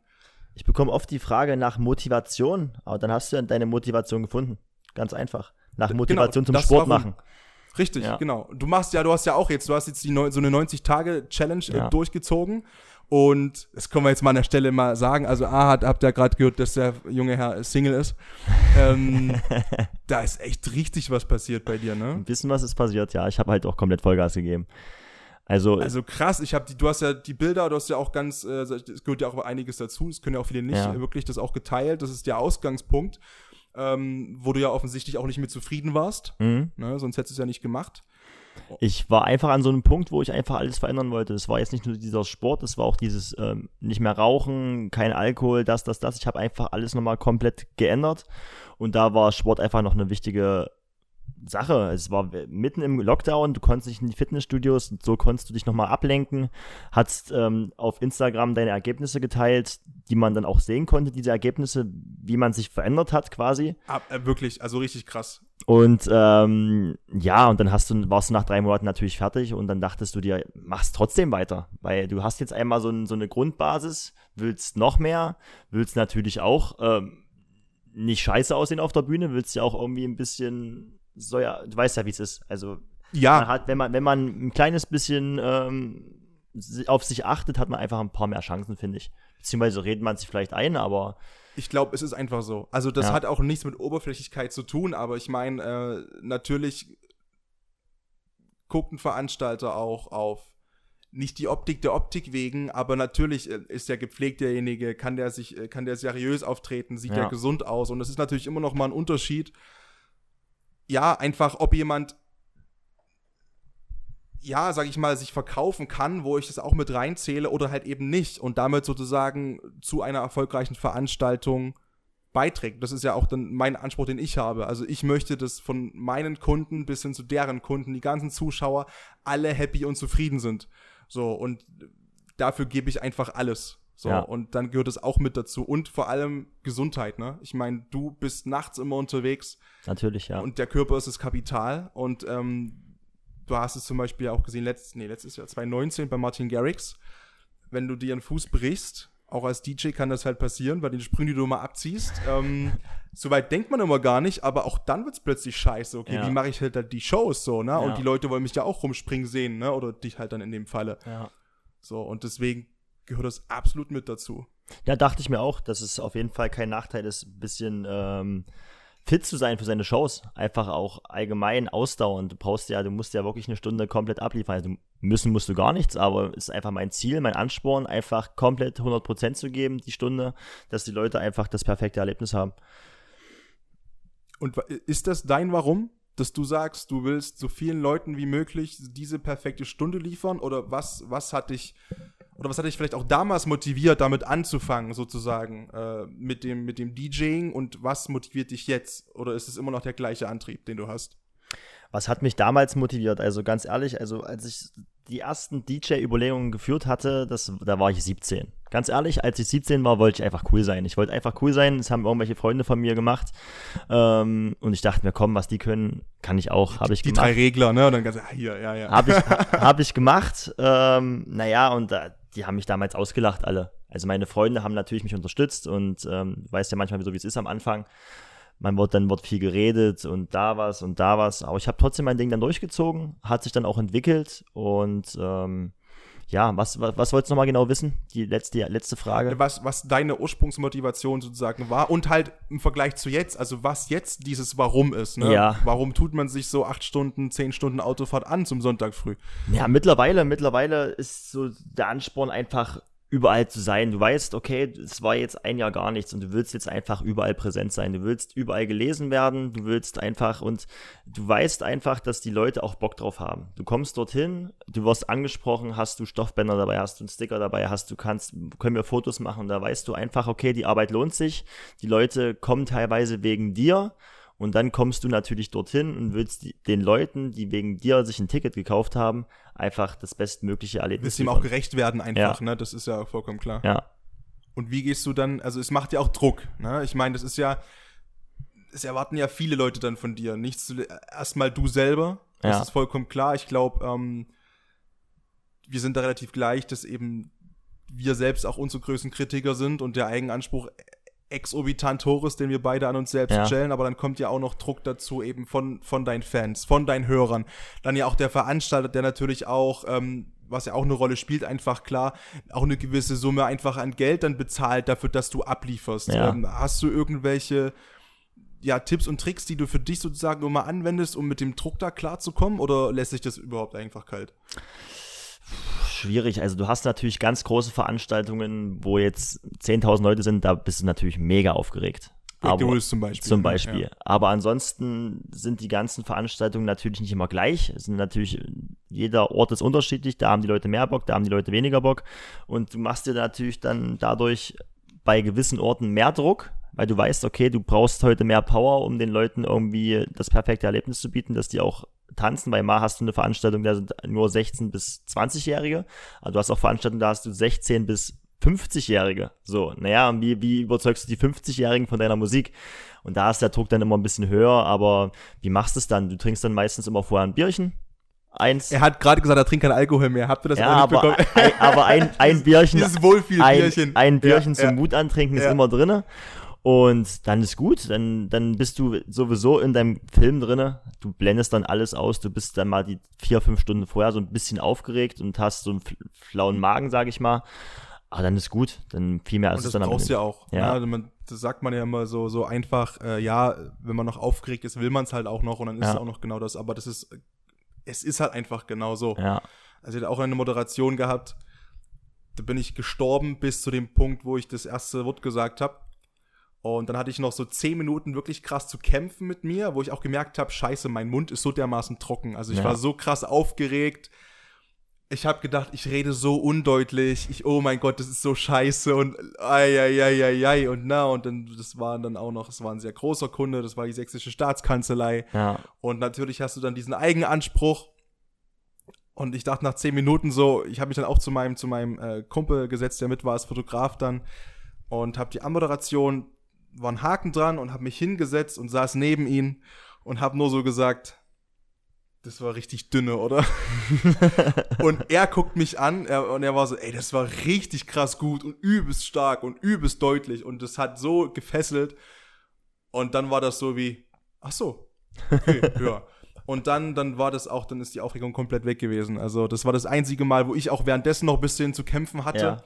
Ich bekomme oft die Frage nach Motivation, aber dann hast du ja deine Motivation gefunden. Ganz einfach. Nach Motivation genau, zum Sport machen. Richtig, ja. genau. Du machst ja, du hast ja auch jetzt, du hast jetzt die so eine 90-Tage-Challenge äh, ja. durchgezogen. Und das können wir jetzt mal an der Stelle mal sagen. Also, A, hat, habt ihr gerade gehört, dass der junge Herr Single ist. ähm, (laughs) da ist echt richtig was passiert bei dir, ne? Ein bisschen was ist passiert, ja. Ich habe halt auch komplett Vollgas gegeben. Also, also krass, ich habe die, du hast ja die Bilder, du hast ja auch ganz, äh, es gehört ja auch einiges dazu, das können ja auch viele nicht ja. wirklich das auch geteilt, das ist der Ausgangspunkt ähm, wo du ja offensichtlich auch nicht mit zufrieden warst. Mhm. Ne, sonst hättest du es ja nicht gemacht. Ich war einfach an so einem Punkt, wo ich einfach alles verändern wollte. Es war jetzt nicht nur dieser Sport, es war auch dieses ähm, nicht mehr rauchen, kein Alkohol, das, das, das. Ich habe einfach alles nochmal komplett geändert. Und da war Sport einfach noch eine wichtige Sache. Es war mitten im Lockdown, du konntest nicht in die Fitnessstudios, so konntest du dich nochmal ablenken, hast ähm, auf Instagram deine Ergebnisse geteilt, die man dann auch sehen konnte, diese Ergebnisse, wie man sich verändert hat quasi. Ab, äh, wirklich, also richtig krass. Und ähm, ja, und dann hast du, warst du nach drei Monaten natürlich fertig und dann dachtest du dir, machst trotzdem weiter, weil du hast jetzt einmal so, ein, so eine Grundbasis, willst noch mehr, willst natürlich auch ähm, nicht scheiße aussehen auf der Bühne, willst ja auch irgendwie ein bisschen so ja, du weißt ja, wie es ist. Also ja. Man hat, wenn man, wenn man ein kleines bisschen ähm, auf sich achtet, hat man einfach ein paar mehr Chancen, finde ich. Beziehungsweise redet man sich vielleicht ein, aber. Ich glaube, es ist einfach so. Also, das ja. hat auch nichts mit Oberflächlichkeit zu tun, aber ich meine, äh, natürlich guckt ein Veranstalter auch auf nicht die Optik der Optik wegen, aber natürlich äh, ist der gepflegt derjenige, kann der sich, äh, kann der seriös auftreten, sieht ja. der gesund aus und das ist natürlich immer noch mal ein Unterschied, ja, einfach, ob jemand, ja, sag ich mal, sich verkaufen kann, wo ich das auch mit reinzähle oder halt eben nicht und damit sozusagen zu einer erfolgreichen Veranstaltung beiträgt. Das ist ja auch dann mein Anspruch, den ich habe. Also ich möchte, dass von meinen Kunden bis hin zu deren Kunden die ganzen Zuschauer alle happy und zufrieden sind. So, und dafür gebe ich einfach alles. So, ja. und dann gehört es auch mit dazu. Und vor allem Gesundheit, ne? Ich meine, du bist nachts immer unterwegs. Natürlich, ja. Und der Körper ist das Kapital. Und ähm, du hast es zum Beispiel auch gesehen, letzt, nee, letztes Jahr 2019 bei Martin Garrix. Wenn du dir einen Fuß brichst, auch als DJ kann das halt passieren, weil den Sprung, die du mal abziehst. Ähm, (laughs) Soweit denkt man immer gar nicht, aber auch dann wird es plötzlich scheiße. Okay, ja. wie mache ich halt, halt die Shows so, ne? Ja. Und die Leute wollen mich ja auch rumspringen sehen, ne? Oder dich halt dann in dem Falle. Ja. So, und deswegen gehört das absolut mit dazu. Ja, dachte ich mir auch, dass es auf jeden Fall kein Nachteil ist, ein bisschen ähm, fit zu sein für seine Shows. Einfach auch allgemein ausdauernd. Du brauchst ja, du musst ja wirklich eine Stunde komplett abliefern. Also müssen musst du gar nichts, aber ist einfach mein Ziel, mein Ansporn, einfach komplett 100% zu geben, die Stunde, dass die Leute einfach das perfekte Erlebnis haben. Und ist das dein Warum? dass du sagst, du willst so vielen Leuten wie möglich diese perfekte Stunde liefern? Oder was, was hat dich oder was hat dich vielleicht auch damals motiviert, damit anzufangen, sozusagen, äh, mit, dem, mit dem DJing und was motiviert dich jetzt? Oder ist es immer noch der gleiche Antrieb, den du hast? Was hat mich damals motiviert? Also ganz ehrlich, also als ich die ersten DJ-Überlegungen geführt hatte, das, da war ich 17. Ganz ehrlich, als ich 17 war, wollte ich einfach cool sein. Ich wollte einfach cool sein. Das haben irgendwelche Freunde von mir gemacht. Ähm, und ich dachte mir, komm, was die können, kann ich auch. Habe ich die gemacht. Die drei Regler, ne? Und dann ganz, ah, hier, ja, ja. Habe ich, (laughs) hab ich gemacht. Ähm, naja, und da, die haben mich damals ausgelacht, alle. Also meine Freunde haben natürlich mich unterstützt und ähm, weißt ja manchmal, so wie es ist am Anfang. Man wird dann wird viel geredet und da was und da was. Aber ich habe trotzdem mein Ding dann durchgezogen, hat sich dann auch entwickelt und ähm, ja, was, was, was wolltest du nochmal genau wissen? Die letzte, die letzte Frage. Was, was deine Ursprungsmotivation sozusagen war und halt im Vergleich zu jetzt, also was jetzt dieses Warum ist. Ne? Ja. Warum tut man sich so acht Stunden, zehn Stunden Autofahrt an zum Sonntag früh? Ja, mittlerweile, mittlerweile ist so der Ansporn einfach überall zu sein. Du weißt, okay, es war jetzt ein Jahr gar nichts und du willst jetzt einfach überall präsent sein. Du willst überall gelesen werden. Du willst einfach und du weißt einfach, dass die Leute auch Bock drauf haben. Du kommst dorthin, du wirst angesprochen, hast du Stoffbänder dabei, hast du einen Sticker dabei, hast du kannst, können wir Fotos machen. Da weißt du einfach, okay, die Arbeit lohnt sich. Die Leute kommen teilweise wegen dir und dann kommst du natürlich dorthin und willst den Leuten, die wegen dir sich ein Ticket gekauft haben, einfach das bestmögliche Erlebnis. Willst ihm auch gerecht werden einfach, ja. ne? Das ist ja vollkommen klar. Ja. Und wie gehst du dann, also es macht ja auch Druck, ne? Ich meine, das ist ja, es erwarten ja viele Leute dann von dir. Nicht erstmal du selber, das ja. ist vollkommen klar. Ich glaube, ähm, wir sind da relativ gleich, dass eben wir selbst auch unsere größten Kritiker sind und der Eigenanspruch exorbitant ist, den wir beide an uns selbst ja. stellen, aber dann kommt ja auch noch Druck dazu eben von, von deinen Fans, von deinen Hörern. Dann ja auch der Veranstalter, der natürlich auch, ähm, was ja auch eine Rolle spielt, einfach klar, auch eine gewisse Summe einfach an Geld dann bezahlt dafür, dass du ablieferst. Ja. Ähm, hast du irgendwelche ja, Tipps und Tricks, die du für dich sozusagen nur mal anwendest, um mit dem Druck da klarzukommen, oder lässt sich das überhaupt einfach kalt? Schwierig. Also du hast natürlich ganz große Veranstaltungen, wo jetzt 10.000 Leute sind, da bist du natürlich mega aufgeregt. Aber, zum Beispiel. Zum Beispiel. Ja. Aber ansonsten sind die ganzen Veranstaltungen natürlich nicht immer gleich. Es sind natürlich, jeder Ort ist unterschiedlich. Da haben die Leute mehr Bock, da haben die Leute weniger Bock. Und du machst dir natürlich dann dadurch bei gewissen Orten mehr Druck, weil du weißt, okay, du brauchst heute mehr Power, um den Leuten irgendwie das perfekte Erlebnis zu bieten, dass die auch tanzen. Bei Ma hast du eine Veranstaltung, da sind nur 16 bis 20-Jährige. Aber du hast auch Veranstaltungen, da hast du 16 bis 50-Jährige. So, naja, wie, wie überzeugst du die 50-Jährigen von deiner Musik? Und da ist der Druck dann immer ein bisschen höher, aber wie machst du es dann? Du trinkst dann meistens immer vorher ein Bierchen, eins. Er hat gerade gesagt, er trinkt kein Alkohol mehr. Habt ihr das ja, aber ein, aber ein, ein (laughs) Bierchen, Dieses Wohlfühlbierchen. Ein, ein Bierchen ja, zum ja. Mut antrinken ist Ja. immer drinne. Und dann ist gut, dann, dann bist du sowieso in deinem Film drinne. Du blendest dann alles aus. Du bist dann mal die vier, fünf Stunden vorher so ein bisschen aufgeregt und hast so einen fl- flauen Magen, sag ich mal. Aber dann ist gut. Dann viel mehr als Und es das dann am brauchst du Ende. ja auch. Ja. Ja. also man, das sagt man ja immer so, so einfach, äh, ja, wenn man noch aufgeregt ist, will man es halt auch noch und dann ist Ja. es auch noch genau das. Aber das ist, es ist halt einfach genau so. Ja, Also ich hatte auch eine Moderation gehabt, da bin ich gestorben bis zu dem Punkt, wo ich das erste Wort gesagt habe. Und dann hatte ich noch so zehn Minuten wirklich krass zu kämpfen mit mir, wo ich auch gemerkt habe, scheiße, mein Mund ist so dermaßen trocken. Also ich Ja. war so krass aufgeregt. Ich habe gedacht, ich rede so undeutlich. Ich, oh mein Gott, das ist so scheiße und ai, ai, ai, ai, ai und na und dann das war dann auch noch, es war ein sehr großer Kunde, das war die sächsische Staatskanzlei. ja, Und natürlich hast du dann diesen Eigenanspruch. Und ich dachte nach zehn Minuten so, ich habe mich dann auch zu meinem, zu meinem äh, Kumpel gesetzt, der mit war als Fotograf dann. Und habe die Anmoderation, war ein Haken dran und habe mich hingesetzt und saß neben ihn und habe nur so gesagt, das war richtig dünne, oder? (laughs) und er guckt mich an er, und er war so, ey, das war richtig krass gut und übelst stark und übelst deutlich. Und das hat so gefesselt. Und dann war das so wie, ach so, okay, (laughs) ja. Und dann, dann war das auch, dann ist die Aufregung komplett weg gewesen. Also das war das einzige Mal, wo ich auch währenddessen noch ein bisschen zu kämpfen hatte. ja.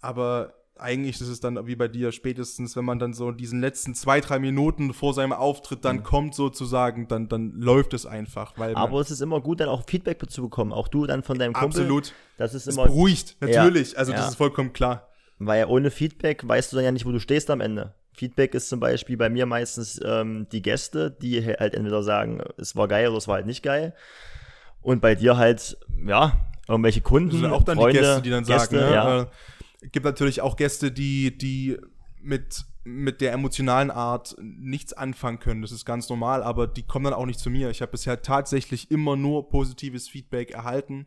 Aber eigentlich ist es dann wie bei dir spätestens, wenn man dann so diesen letzten zwei, drei Minuten vor seinem Auftritt dann kommt sozusagen, dann, dann läuft es einfach. Weil Aber es ist immer gut, dann auch Feedback zu bekommen. Auch du dann von deinem Kumpel. absolut. Das ist Es immer, beruhigt, natürlich. also ja. das ist vollkommen klar. weil ohne Feedback weißt du dann ja nicht, wo du stehst am Ende. Feedback ist zum Beispiel bei mir meistens ähm, die Gäste, die halt entweder sagen, es war geil oder es war halt nicht geil. Und bei dir halt, ja, irgendwelche Kunden, Das sind auch dann Freunde, die Gäste, die dann Gäste, sagen, ne? ja. Gibt natürlich auch Gäste, die, die mit, mit der emotionalen Art nichts anfangen können. Das ist ganz normal, aber die kommen dann auch nicht zu mir. Ich habe bisher tatsächlich immer nur positives Feedback erhalten.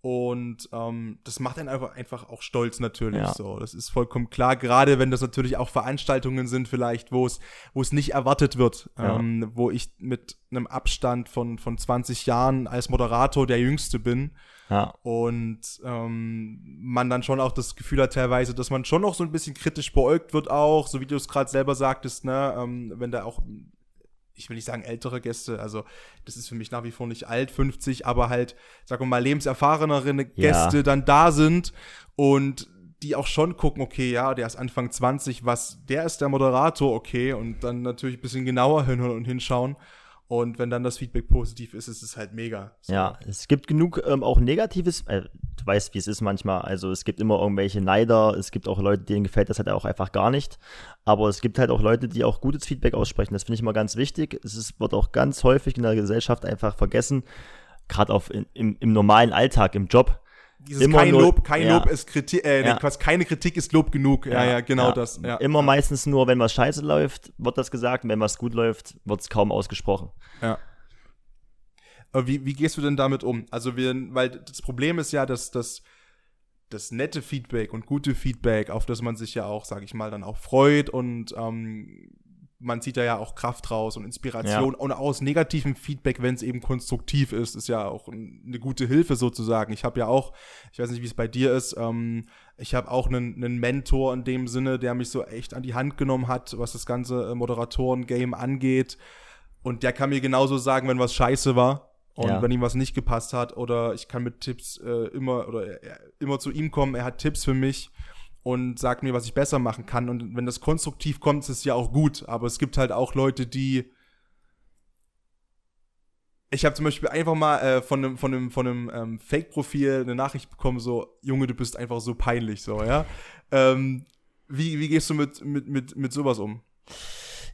Und ähm, das macht einen einfach, einfach auch stolz natürlich. Ja. So, das ist vollkommen klar. Gerade wenn das natürlich auch Veranstaltungen sind, vielleicht, wo es, wo es nicht erwartet wird, Ja. ähm, wo ich mit einem Abstand von, von 20 Jahren als Moderator der Jüngste bin ja. und ähm, man dann schon auch das Gefühl hat teilweise, dass man schon noch so ein bisschen kritisch beäugt wird auch, so wie du es gerade selber sagtest, ne, ähm, wenn da auch, ich will nicht sagen ältere Gäste, also das ist für mich nach wie vor nicht alt, 50, aber halt, sagen wir mal, lebenserfahrenere Gäste dann da sind und die auch schon gucken, okay, ja, der ist Anfang 20, was, der ist der Moderator, okay, und dann natürlich ein bisschen genauer hinhören und hinschauen. Und wenn dann das Feedback positiv ist, ist es halt mega. So. Ja, es gibt genug ähm, auch Negatives. Äh, du weißt, wie es ist manchmal. Also es gibt immer irgendwelche Neider. Es gibt auch Leute, denen gefällt das halt auch einfach gar nicht. Aber es gibt halt auch Leute, die auch gutes Feedback aussprechen. Das finde ich immer ganz wichtig. Es ist, wird auch ganz häufig in der Gesellschaft einfach vergessen. Gerade im, im normalen Alltag, im Job. Dieses Immer kein nur- Lob, kein ja. Lob ist Kritik, äh, Ja. Quatsch, keine Kritik ist Lob genug. Ja, ja, genau das. Ja. Immer meistens nur, wenn was scheiße läuft, wird das gesagt. Und wenn was gut läuft, wird es kaum ausgesprochen. Ja. Aber wie, wie gehst du denn damit um? Also wir, weil das Problem ist ja, dass das das nette Feedback und gute Feedback, auf das man sich ja auch, sage ich mal, dann auch freut und ähm, man zieht da ja auch Kraft raus und Inspiration und aus negativem Feedback, wenn es eben konstruktiv ist, ist ja auch ein- eine gute Hilfe sozusagen. Ich habe ja auch, ich weiß nicht, wie es bei dir ist, ähm, ich habe auch einen, einen Mentor in dem Sinne, der mich so echt an die Hand genommen hat, was das ganze äh, Moderatoren-Game angeht. Und der kann mir genauso sagen, wenn was scheiße war und Ja. wenn ihm was nicht gepasst hat. Oder ich kann mit Tipps äh, immer oder äh, immer zu ihm kommen. Er hat Tipps für mich und sagt mir, was ich besser machen kann. Und wenn das konstruktiv kommt, ist es ja auch gut. Aber es gibt halt auch Leute, die ich habe zum Beispiel einfach mal äh, von einem, von einem, von einem ähm, Fake-Profil eine Nachricht bekommen, so, Junge, du bist einfach so peinlich, so, ja. Ähm, wie, wie gehst du mit, mit, mit, mit sowas um?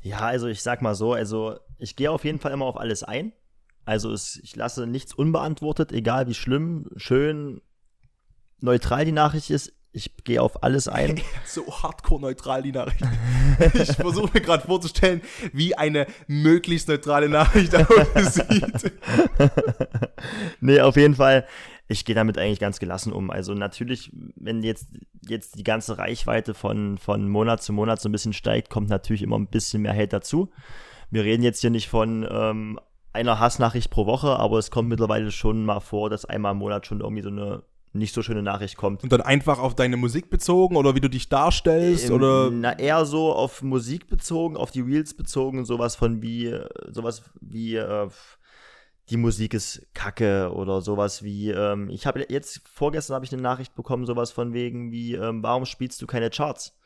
Ja, also ich sag mal so, also ich gehe auf jeden Fall immer auf alles ein. Also es, ich lasse nichts unbeantwortet, egal wie schlimm, schön, neutral die Nachricht ist. Ich gehe auf alles ein. (laughs) so hardcore neutral die Nachricht. (laughs) ich versuche mir gerade vorzustellen, wie eine möglichst neutrale Nachricht (laughs) aussieht. nee, auf jeden Fall. Ich gehe damit eigentlich ganz gelassen um. Also natürlich, wenn jetzt, jetzt die ganze Reichweite von, von Monat zu Monat so ein bisschen steigt, kommt natürlich immer ein bisschen mehr Hate dazu. Wir reden jetzt hier nicht von ähm, einer Hassnachricht pro Woche, aber es kommt mittlerweile schon mal vor, dass einmal im Monat schon irgendwie so eine nicht so schöne Nachricht kommt. Und dann einfach auf deine Musik bezogen oder wie du dich darstellst ähm, oder? Na, eher so auf Musik bezogen, auf die Reels bezogen, sowas von wie, sowas wie, äh, die Musik ist kacke oder sowas wie, ähm, ich habe jetzt, vorgestern habe ich eine Nachricht bekommen, sowas von wegen wie, ähm, warum spielst du keine Charts?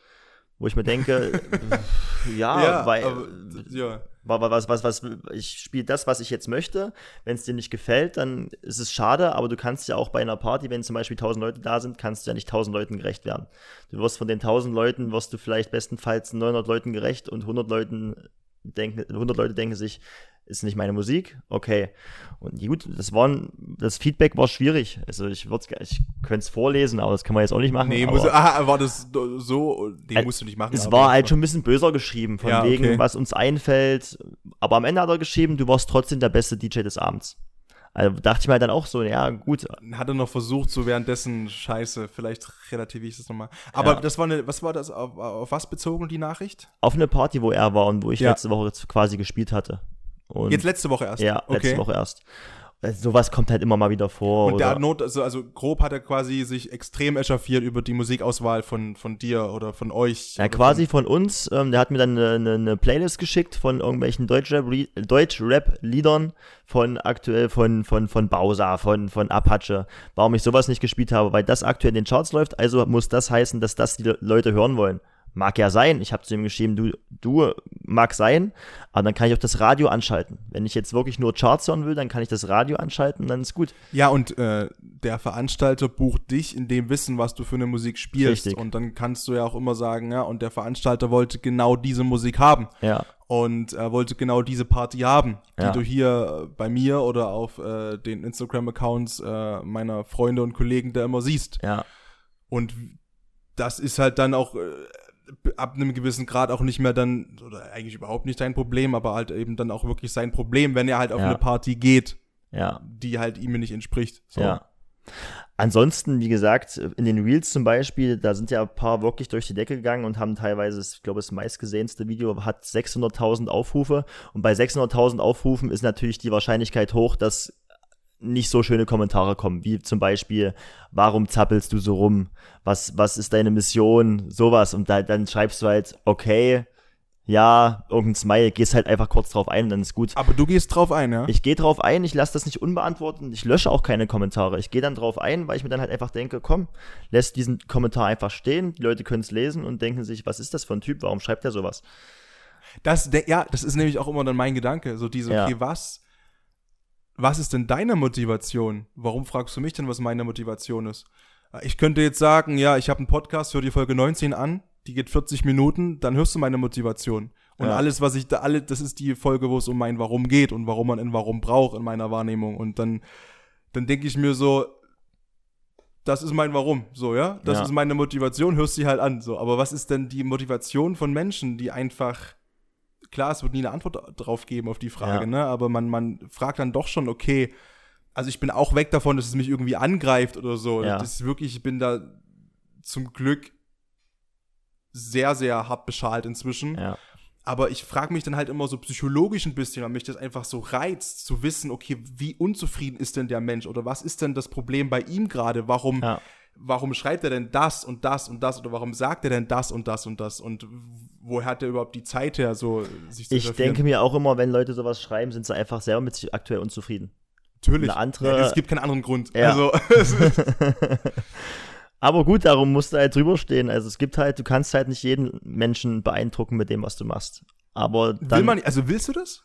Wo ich mir denke, (laughs) ja, ja, weil, aber, ja was, was, was, ich spiele das, was ich jetzt möchte. Wenn es dir nicht gefällt, dann ist es schade, aber du kannst ja auch bei einer Party, wenn zum Beispiel 1000 Leute da sind, kannst du ja nicht 1000 Leuten gerecht werden. Du wirst von den 1000 Leuten, wirst du vielleicht bestenfalls 900 Leuten gerecht und 100 Leuten denken, 100 Leute denken sich, ist nicht meine Musik, okay. Und gut, das war das Feedback war schwierig. Also ich würde ich könnte es vorlesen, aber das kann man jetzt auch nicht machen. Nee, muss, ah, war das so? Nee, musst du nicht machen. Es war halt schon ein bisschen böser geschrieben, von ja, wegen, okay. was uns einfällt. Aber am Ende hat er geschrieben, du warst trotzdem der beste DJ des Abends. Also dachte ich mir halt dann auch so, ja, gut. Hat er noch versucht, so währenddessen, scheiße, vielleicht relativiere ich das nochmal. Aber ja. das war eine, was war das, auf, auf, was bezogen, die Nachricht? Auf eine Party, wo er war und wo ich ja. letzte Woche quasi gespielt hatte. Und Jetzt letzte Woche erst? Ja, okay. letzte Woche erst. Also sowas kommt halt immer mal wieder vor. Und der Not, also, also grob hat er quasi sich extrem echauffiert über die Musikauswahl von, von dir oder von euch. Ja, quasi von, von uns. Ähm, der hat mir dann eine, eine, Playlist geschickt von irgendwelchen Deutschrap-Liedern Deutsch von aktuell von, von, von Bausa, von, von Apache. Warum ich sowas nicht gespielt habe, weil das aktuell in den Charts läuft, also muss das heißen, dass das die Leute hören wollen. Mag ja sein. Ich habe zu ihm geschrieben, du, du mag sein, aber dann kann ich auch das Radio anschalten. Wenn ich jetzt wirklich nur Charts hören will, dann kann ich das Radio anschalten, dann ist gut. Ja, und äh, der Veranstalter bucht dich in dem Wissen, was du für eine Musik spielst. Richtig. Und dann kannst du ja auch immer sagen, ja, und der Veranstalter wollte genau diese Musik haben. Ja. Und er wollte genau diese Party haben, die ja. du hier bei mir oder auf äh, den Instagram-Accounts äh, meiner Freunde und Kollegen da immer siehst. Ja. Und das ist halt dann auch äh, ab einem gewissen Grad auch nicht mehr dann, oder eigentlich überhaupt nicht sein Problem, aber halt eben dann auch wirklich sein Problem, wenn er halt auf ja. eine Party geht, ja. die halt ihm nicht entspricht. So. Ja. Ansonsten, wie gesagt, in den Reels zum Beispiel, da sind ja ein paar wirklich durch die Decke gegangen und haben teilweise, ich glaube, das meistgesehenste Video hat 600.000 Aufrufe. Und bei 600.000 Aufrufen ist natürlich die Wahrscheinlichkeit hoch, dass nicht so schöne Kommentare kommen, wie zum Beispiel, warum zappelst du so rum? Was, was ist deine Mission? Sowas. Und da, dann schreibst du halt, okay, ja, irgendein Smile, gehst halt einfach kurz drauf ein, dann ist gut. Aber du gehst drauf ein, ja? Ich gehe drauf ein, ich lasse das nicht unbeantwortet, ich lösche auch keine Kommentare. Ich gehe dann drauf ein, weil ich mir dann halt einfach denke, komm, lässt diesen Kommentar einfach stehen, die Leute können es lesen und denken sich, was ist das für ein Typ, warum schreibt er sowas? Das, ja, das ist nämlich auch immer dann mein Gedanke, so diese, okay, ja. was was ist denn deine Motivation? Warum fragst du mich denn, was meine Motivation ist? Ich könnte jetzt sagen, ja, ich habe einen Podcast, hör die Folge 19 an, die geht 40 Minuten, dann hörst du meine Motivation. Und ja. alles, was ich da, alle, das ist die Folge, wo es um mein Warum geht und warum man ein Warum braucht in meiner Wahrnehmung. Und dann, dann denke ich mir so, das ist mein Warum, so, ja? Das ja. ist meine Motivation, hörst sie halt an, so. Aber was ist denn die Motivation von Menschen, die einfach klar, es wird nie eine Antwort drauf geben auf die Frage, ja. ne? Aber man, man fragt dann doch schon, okay, also ich bin auch weg davon, dass es mich irgendwie angreift oder so. Ja. Das ist wirklich, ich bin da zum Glück sehr, sehr hart beschalt inzwischen. Ja. Aber ich frage mich dann halt immer so psychologisch ein bisschen, weil mich das einfach so reizt, zu wissen, okay, wie unzufrieden ist denn der Mensch oder was ist denn das Problem bei ihm gerade? Warum, ja. Warum schreibt er denn das und das und das oder warum sagt er denn das und das und das und woher hat er überhaupt die Zeit her, so sich zu Ich denke mir auch immer, wenn Leute sowas schreiben, sind sie einfach selber mit sich aktuell unzufrieden. Natürlich. Eine andere, ja, es gibt keinen anderen Grund. Ja. Also, (laughs) Aber gut, darum musst du halt drüber stehen. Also es gibt halt, du kannst halt nicht jeden Menschen beeindrucken mit dem, was du machst. Aber dann, Will man, also willst du das?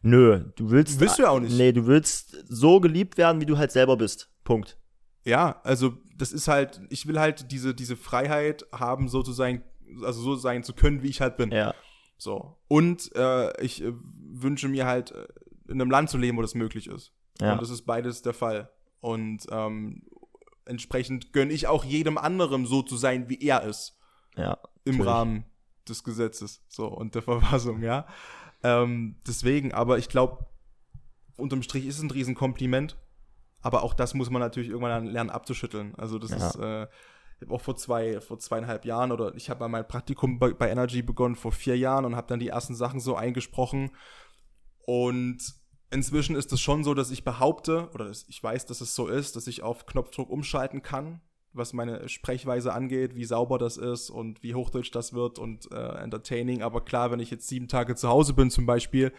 Nö, du willst. Willst du ja auch nicht. Nee, du willst so geliebt werden, wie du halt selber bist. Punkt. Ja, also das ist halt, ich will halt diese, diese Freiheit haben, so zu sein, also so sein zu können, wie ich halt bin. Ja. So. Und äh, ich äh, wünsche mir halt, äh, in einem Land zu leben, wo das möglich ist. Ja. Und das ist beides der Fall. Und ähm, entsprechend gönne ich auch jedem anderen so zu sein, wie er ist. Ja. Im natürlich. Rahmen des Gesetzes so und der Verfassung, ja. Ähm, deswegen, aber ich glaube, unterm Strich ist es ein Riesenkompliment. Aber auch das muss man natürlich irgendwann lernen abzuschütteln. Also das Ja. ist äh, auch vor zwei, vor zweieinhalb Jahren oder ich habe mein Praktikum bei, bei Energy begonnen vor vier Jahren und habe dann die ersten Sachen so eingesprochen. Und inzwischen ist es schon so, dass ich behaupte, oder ich weiß, dass es so ist, dass ich auf Knopfdruck umschalten kann, was meine Sprechweise angeht, wie sauber das ist und wie hochdeutsch das wird und äh, entertaining. Aber klar, wenn ich jetzt sieben Tage zu Hause bin zum Beispiel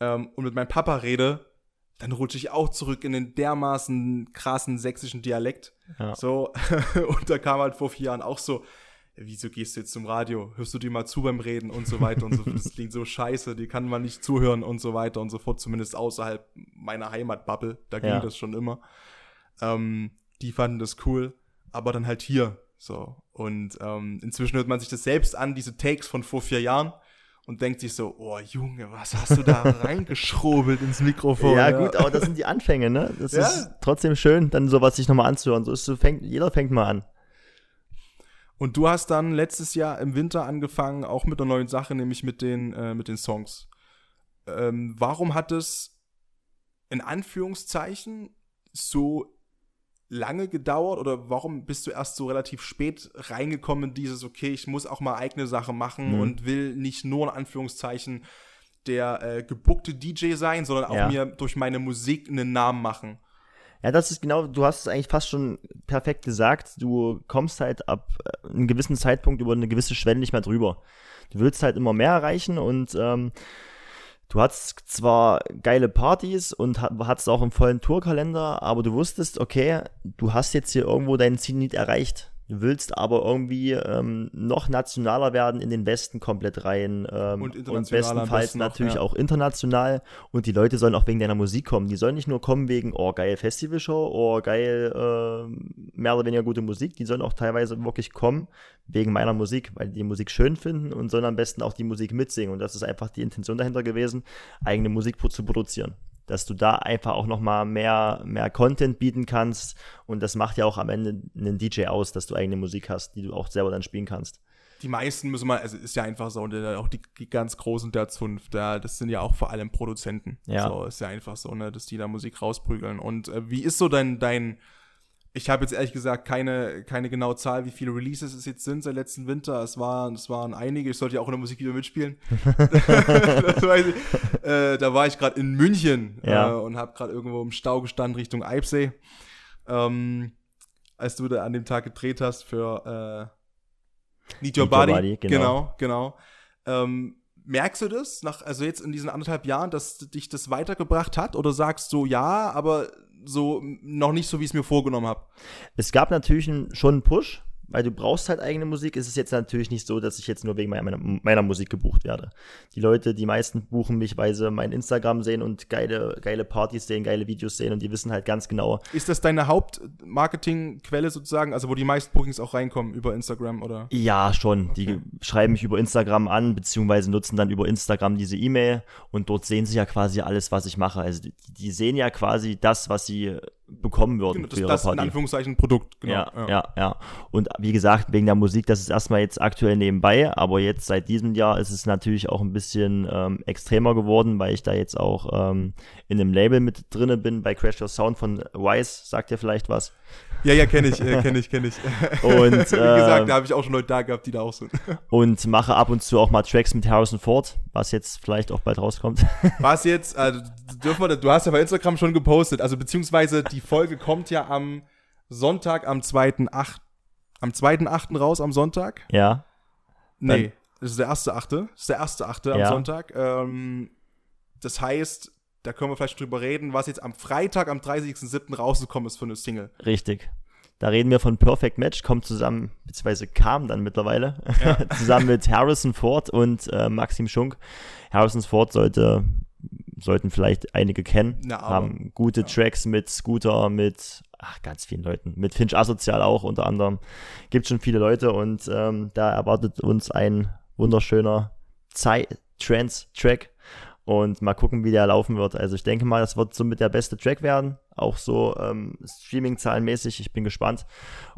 ähm, und mit meinem Papa rede, dann rutsche ich auch zurück in den dermaßen krassen sächsischen Dialekt. Ja. So, (laughs) und da kam halt vor vier Jahren auch so, wieso gehst du jetzt zum Radio? Hörst du dir mal zu beim Reden und so weiter und so fort. Das klingt so scheiße, die kann man nicht zuhören und so weiter und so fort, zumindest außerhalb meiner Heimatbubble, da ging Ja. das schon immer. Ähm, die fanden das cool, aber dann halt hier, so. Und ähm, inzwischen hört man sich das selbst an, diese Takes von vor vier Jahren und denkt sich so, oh Junge, was hast du da (laughs) reingeschrobelt ins Mikrofon? Ja, gut, aber das sind die Anfänge, ne? Das Ja. ist trotzdem schön, dann sowas sich nochmal anzuhören. So ist so fängt, jeder fängt mal an. Und du hast dann letztes Jahr im Winter angefangen, auch mit einer neuen Sache, nämlich mit den, äh, mit den Songs. Ähm, warum hat es in Anführungszeichen so lange gedauert oder warum bist du erst so relativ spät reingekommen in dieses, okay, ich muss auch mal eigene Sache machen Mhm. und will nicht nur in Anführungszeichen der äh, gebuckte DJ sein, sondern auch Ja. mir durch meine Musik einen Namen machen. Ja, das ist genau, du hast es eigentlich fast schon perfekt gesagt. Du kommst halt ab äh, einem gewissen Zeitpunkt über eine gewisse Schwelle nicht mehr drüber. Du willst halt immer mehr erreichen und ähm, du hattest zwar geile Partys und hat- hattest auch einen vollen Tourkalender, aber du wusstest, okay, du hast jetzt hier irgendwo dein Ziel nicht erreicht. Du willst aber irgendwie ähm, noch nationaler werden, in den Westen komplett rein ähm, Und und bestenfalls besten noch, natürlich ja. auch international und die Leute sollen auch wegen deiner Musik kommen. Die sollen nicht nur kommen wegen, oh geil Festivalshow, oh geil äh, mehr oder weniger gute Musik, die sollen auch teilweise wirklich kommen wegen meiner Musik, weil die die Musik schön finden und sollen am besten auch die Musik mitsingen und das ist einfach die Intention dahinter gewesen, eigene Musik zu produzieren. Dass du da einfach auch nochmal mehr, mehr Content bieten kannst und das macht ja auch am Ende einen DJ aus, dass du eigene Musik hast, die du auch selber dann spielen kannst. die meisten müssen mal, also ist ja einfach so, und äh, auch die, die ganz Großen der Zunft, da, das sind ja auch vor allem Produzenten. Ja. So, ist ja einfach so, ne, dass die da Musik rausprügeln. Und äh, wie ist so dein, dein, ich habe jetzt ehrlich gesagt keine, keine genaue Zahl, wie viele Releases es jetzt sind seit letzten Winter. Es waren, es waren einige, ich sollte ja auch in der Musikvideo mitspielen. (laughs) das weiß ich. Äh, da war ich gerade in München Ja. äh, und habe gerade irgendwo im Stau gestanden Richtung Eibsee. Ähm, als du da an dem Tag gedreht hast für äh, Need Your Need Your Body. Body, genau. genau. genau. Ähm, merkst du das, nach, also jetzt in diesen anderthalb Jahren, dass dich das weitergebracht hat? Oder sagst du ja, aber so noch nicht so, wie ich es mir vorgenommen habe? Es gab natürlich schon einen Push, weil du brauchst halt eigene Musik. Es ist jetzt natürlich nicht so, dass ich jetzt nur wegen meiner, meiner, Musik gebucht werde. Die Leute, die meisten buchen mich, weil sie mein Instagram sehen und geile, geile Partys sehen, geile Videos sehen und die wissen halt ganz genau, Ist das deine Hauptmarketingquelle sozusagen, also wo die meisten Bookings auch reinkommen über Instagram oder? Ja, schon. Die schreiben mich über Instagram an, beziehungsweise nutzen dann über Instagram diese E-Mail und dort sehen sie ja quasi alles, was ich mache. Also die, die sehen ja quasi das, was sie bekommen würden Genau, für das, ihre das in Party. Anführungszeichen Produkt, genau. ja, ja, ja, Und wie gesagt, wegen der Musik, das ist erstmal jetzt aktuell nebenbei, aber jetzt seit diesem Jahr ist es natürlich auch ein bisschen ähm, extremer geworden, weil ich da jetzt auch ähm, in einem Label mit drinne bin, bei Crash Your Sound von Wise, sagt ihr vielleicht was. Ja, ja, kenne ich, äh, kenne ich, kenne ich. (laughs) Und, (laughs) Wie gesagt, ähm, da habe ich auch schon Leute da gehabt, die da auch sind. (laughs) Und mache ab und zu auch mal Tracks mit Harrison Ford, was jetzt vielleicht auch bald rauskommt. Was jetzt, also, dürfen wir, du hast ja bei Instagram schon gepostet, also beziehungsweise die Folge kommt ja am Sonntag, am 2.8. Am 2.8. raus, am Sonntag? ja, Nee, das ist der erste Achte. Das ist der erste Achte am Ja. Sonntag. Ähm, das heißt, da können wir vielleicht drüber reden, was jetzt am Freitag, am 30.07. rausgekommen ist für eine Single. richtig. Da reden wir von Perfect Match, kommt zusammen, beziehungsweise kam dann mittlerweile, (laughs) zusammen mit Harrison Ford und äh, Maxim Schunk. Harrison Ford sollte, sollten vielleicht einige kennen, Na, haben gute ja. Tracks mit Scooter, mit ach, ganz vielen Leuten, mit Finch Asozial auch unter anderem. Gibt schon viele Leute und ähm, da erwartet uns ein wunderschöner Trance-Track Und mal gucken, wie der laufen wird. Also ich denke mal, das wird so mit der beste Track werden. Auch so ähm, Streaming-zahlenmäßig. Ich bin gespannt.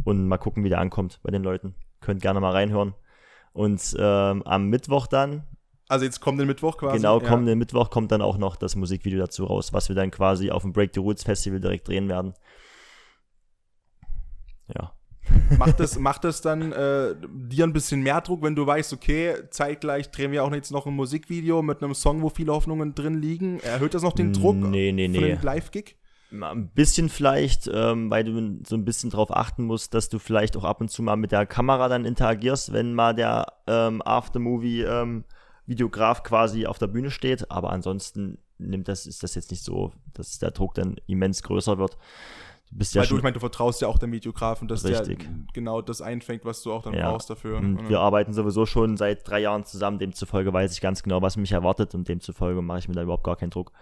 Und mal gucken, wie der ankommt bei den Leuten. Könnt gerne mal reinhören. Und ähm, am Mittwoch dann. Also jetzt kommt der Mittwoch quasi. Genau, kommenden ja. Mittwoch kommt dann auch noch das Musikvideo dazu raus, was wir dann quasi auf dem Break the Roots Festival direkt drehen werden. Ja. Macht es macht das dann äh, dir ein bisschen mehr Druck, wenn du weißt, okay, zeitgleich drehen wir auch jetzt noch ein Musikvideo mit einem Song, wo viele Hoffnungen drin liegen? Erhöht das noch den Druck nee, nee, nee. Live-Gig? Ein bisschen vielleicht, ähm, weil du so ein bisschen darauf achten musst, dass du vielleicht auch ab und zu mal mit der Kamera dann interagierst, wenn mal der ähm, Aftermovie-Videograf ähm, quasi auf der Bühne steht. Aber ansonsten nimmt das, ist das jetzt nicht so, dass der Druck dann immens größer wird. Du bist ja Weil du, ich meine, du vertraust ja auch dem Videografen, dass richtig. der genau das einfängt, was du auch dann ja. brauchst dafür. Und. Wir arbeiten sowieso schon seit drei Jahren zusammen, demzufolge weiß ich ganz genau, was mich erwartet und demzufolge mache ich mir da überhaupt gar keinen Druck.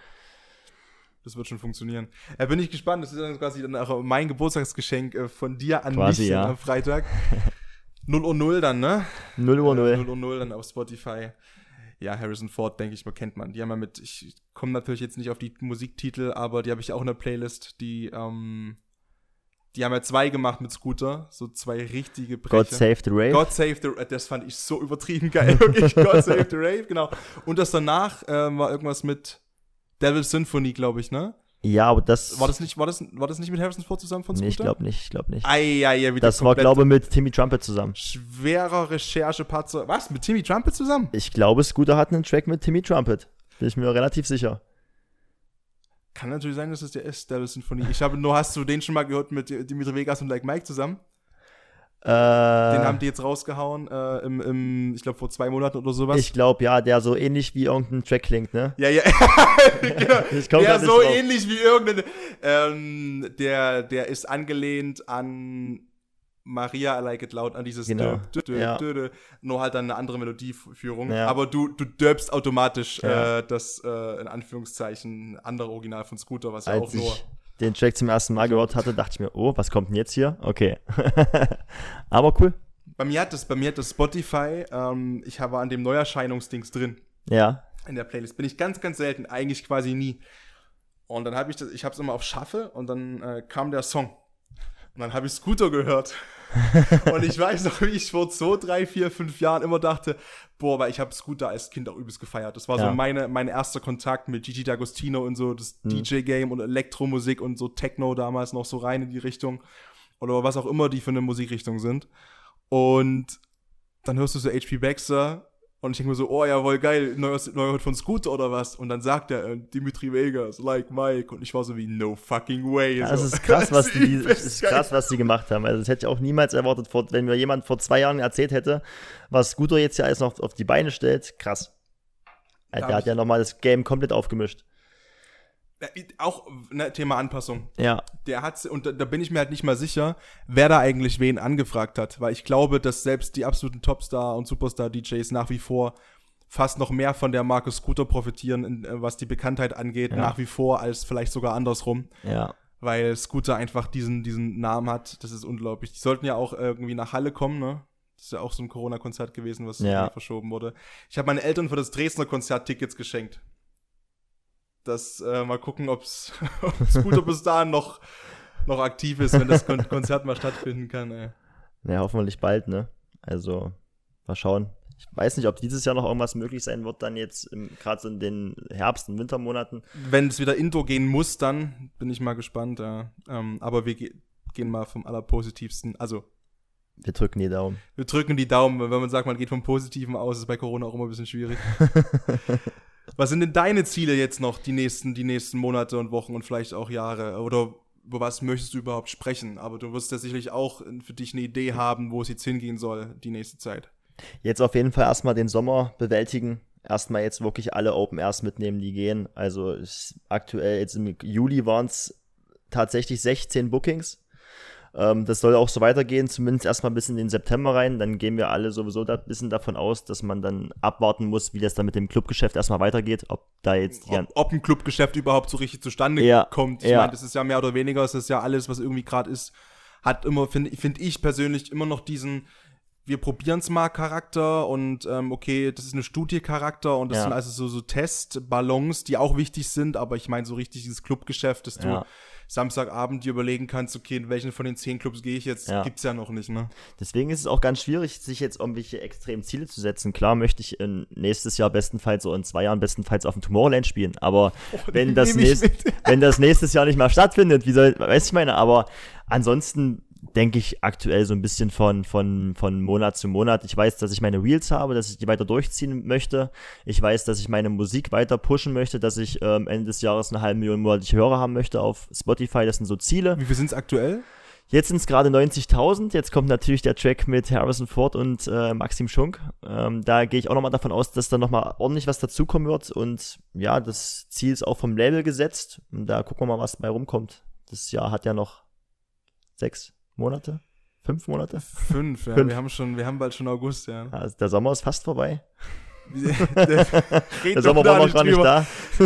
Das wird schon funktionieren. Ja, bin ich gespannt. Das ist dann quasi dann auch mein Geburtstagsgeschenk äh, von dir an quasi, mich ja. am Freitag. (laughs) 0 Uhr 0 dann, ne? 0 Uhr 0. 0 Uhr 0 dann auf Spotify ja, Harrison Ford, denke ich mal, kennt man. Die haben ja mit, ich komme natürlich jetzt nicht auf die Musiktitel, aber die habe ich auch in der Playlist, die, ähm, die haben ja zwei gemacht mit Scooter, so zwei richtige Brecher. God Save the Rave. God Save the Rave, das fand ich so übertrieben geil, (laughs) wirklich. God Save the Rave, genau. Und das danach äh, war irgendwas mit Devil Symphony, glaube ich, ne? Ja, aber das. War das nicht, war das, war das nicht mit Harrison Ford zusammen von Scooter? Nee, ich glaube nicht, ich glaube nicht. Ei, ei, ei, das war, glaube ich, mit Timmy Trumpet zusammen. Schwerer Recherchepatzer. Was? Mit Timmy Trumpet zusammen? Ich glaube, Scooter hat einen Track mit Timmy Trumpet. Bin ich mir relativ sicher. Kann natürlich sein, dass es der ist, Devil Symphony. Ich habe nur, hast du den schon mal gehört mit Dimitri Vegas und Like Mike zusammen? Äh, Den haben die jetzt rausgehauen, äh, im, im, ich glaube, vor zwei Monaten oder sowas. Ich glaube, ja, der so ähnlich wie irgendein Track klingt, ne? Ja, ja. (laughs) genau. (laughs) der so drauf. ähnlich wie irgendein. Ähm, der, der ist angelehnt an Maria I Like It Loud, an dieses genau. dö, dö, ja. dö, nur halt dann eine andere Melodieführung. Ja. Aber du, du dörbst automatisch ja. äh, das, äh, in Anführungszeichen, andere Original von Scooter, was ja auch nur den Track zum ersten Mal gehört hatte, dachte ich mir, oh, was kommt denn jetzt hier? Okay. (laughs) Aber cool. Bei mir hat das, bei mir hat das Spotify, ähm, ich war an dem Neuerscheinungsdings drin. Ja. In der Playlist. Bin ich ganz, ganz selten, eigentlich quasi nie. Und dann habe ich das, ich habe es immer auf Schaffe und dann äh, kam der Song. Und dann habe ich Scooter gehört. (laughs) und ich weiß noch, wie ich vor zwei, drei, vier, fünf Jahren immer dachte, boah, weil ich habe Scooter als Kind auch übelst gefeiert. Das war ja. so meine, mein erster Kontakt mit Gigi D'Agostino und so das mhm. DJ-Game und Elektromusik und so Techno damals noch so rein in die Richtung. Oder was auch immer die für eine Musikrichtung sind. Und dann hörst du so HP Baxter und ich denke mir so, oh ja, voll geil, neuer, neuer von Scooter oder was? Und dann sagt er, äh, Dimitri Vegas, like Mike. Und ich war so wie, no fucking way. Ja, das ist krass, was (laughs) die, ist krass, was die gemacht haben. Also das hätte ich auch niemals erwartet, wenn mir jemand vor zwei Jahren erzählt hätte, was Scooter jetzt ja alles noch auf die Beine stellt. Krass. Der hat ja nochmal das Game komplett aufgemischt. Auch ne, Thema Anpassung. Ja. Der hat und da, da, bin ich mir halt nicht mal sicher, wer da eigentlich wen angefragt hat, weil ich glaube, dass selbst die absoluten Topstar und Superstar-DJs nach wie vor fast noch mehr von der Marke Scooter profitieren, äh, was die Bekanntheit angeht, ja. nach wie vor, als vielleicht sogar andersrum. Ja. Weil Scooter einfach diesen, diesen Namen hat. Das ist unglaublich. Die sollten ja auch irgendwie nach Halle kommen, ne? Das ist ja auch so ein Corona-Konzert gewesen, was ja. verschoben wurde. Ich habe meinen Eltern für das Dresdner Konzert Tickets geschenkt das äh, mal gucken, (laughs) ob es gut bis dahin noch, noch aktiv ist, wenn das Kon Konzert mal stattfinden kann. Ey. Ja, hoffentlich bald, ne? Also, mal schauen. Ich weiß nicht, ob dieses Jahr noch irgendwas möglich sein wird, dann jetzt gerade so in den Herbst- und Wintermonaten. Wenn es wieder Indoor gehen muss, dann bin ich mal gespannt. Ja. Ähm, aber wir ge gehen mal vom Allerpositivsten. Also, wir drücken die Daumen. Wir drücken die Daumen. Wenn man sagt, man geht vom Positiven aus, ist bei Corona auch immer ein bisschen schwierig. (laughs) Was sind denn deine Ziele jetzt noch die nächsten, die nächsten Monate und Wochen und vielleicht auch Jahre? Oder über was möchtest du überhaupt sprechen? Aber du wirst ja sicherlich auch für dich eine Idee haben, wo es jetzt hingehen soll, die nächste Zeit. Jetzt auf jeden Fall erstmal den Sommer bewältigen. Erstmal jetzt wirklich alle Open Airs mitnehmen, die gehen. Also aktuell jetzt im Juli waren es tatsächlich 16 Bookings. Ähm, das soll auch so weitergehen, zumindest erstmal bis in den September rein. Dann gehen wir alle sowieso da ein bisschen davon aus, dass man dann abwarten muss, wie das dann mit dem Clubgeschäft erstmal weitergeht. Ob da jetzt ob, ob, ein Clubgeschäft überhaupt so richtig zustande ja, kommt. Ich ja. meine, das ist ja mehr oder weniger, es ist ja alles, was irgendwie gerade ist, hat immer, finde find ich persönlich, immer noch diesen wir probieren es mal Charakter und ähm, okay, das ist eine Studie Charakter und das Ja. sind also so, so Testballons, die auch wichtig sind, aber ich meine so richtig dieses Clubgeschäft, dass du Ja. Samstagabend dir überlegen kannst, okay, in welchen von den zehn Clubs gehe ich jetzt, Ja. gibt's ja noch nicht, ne? Deswegen ist es auch ganz schwierig, sich jetzt irgendwelche extremen Ziele zu setzen. Klar möchte ich nächstes Jahr bestenfalls oder in zwei Jahren bestenfalls auf dem Tomorrowland spielen, aber wenn, den das nächst, wenn das nächstes Jahr nicht mehr stattfindet, wie soll, weiß ich meine, aber ansonsten denke ich aktuell so ein bisschen von, von, von Monat zu Monat. Ich weiß, dass ich meine Reels habe, dass ich die weiter durchziehen möchte. Ich weiß, dass ich meine Musik weiter pushen möchte, dass ich ähm, Ende des Jahres eine halbe Million monatliche Hörer haben möchte auf Spotify. Das sind so Ziele. Wie viel sind's aktuell? Jetzt sind es gerade 90.000. Jetzt kommt natürlich der Track mit Harrison Ford und äh, Maxim Schunk. Ähm, da gehe ich auch nochmal davon aus, dass da nochmal ordentlich was dazukommen wird. Und ja, das Ziel ist auch vom Label gesetzt. Und da gucken wir mal, was dabei rumkommt. Das Jahr hat ja noch sechs Monate, fünf Monate. Fünf, ja. Fünf. Wir haben schon, wir haben bald schon August, ja. Also der Sommer ist fast vorbei. (laughs) der Der Sommer war noch gar nicht da.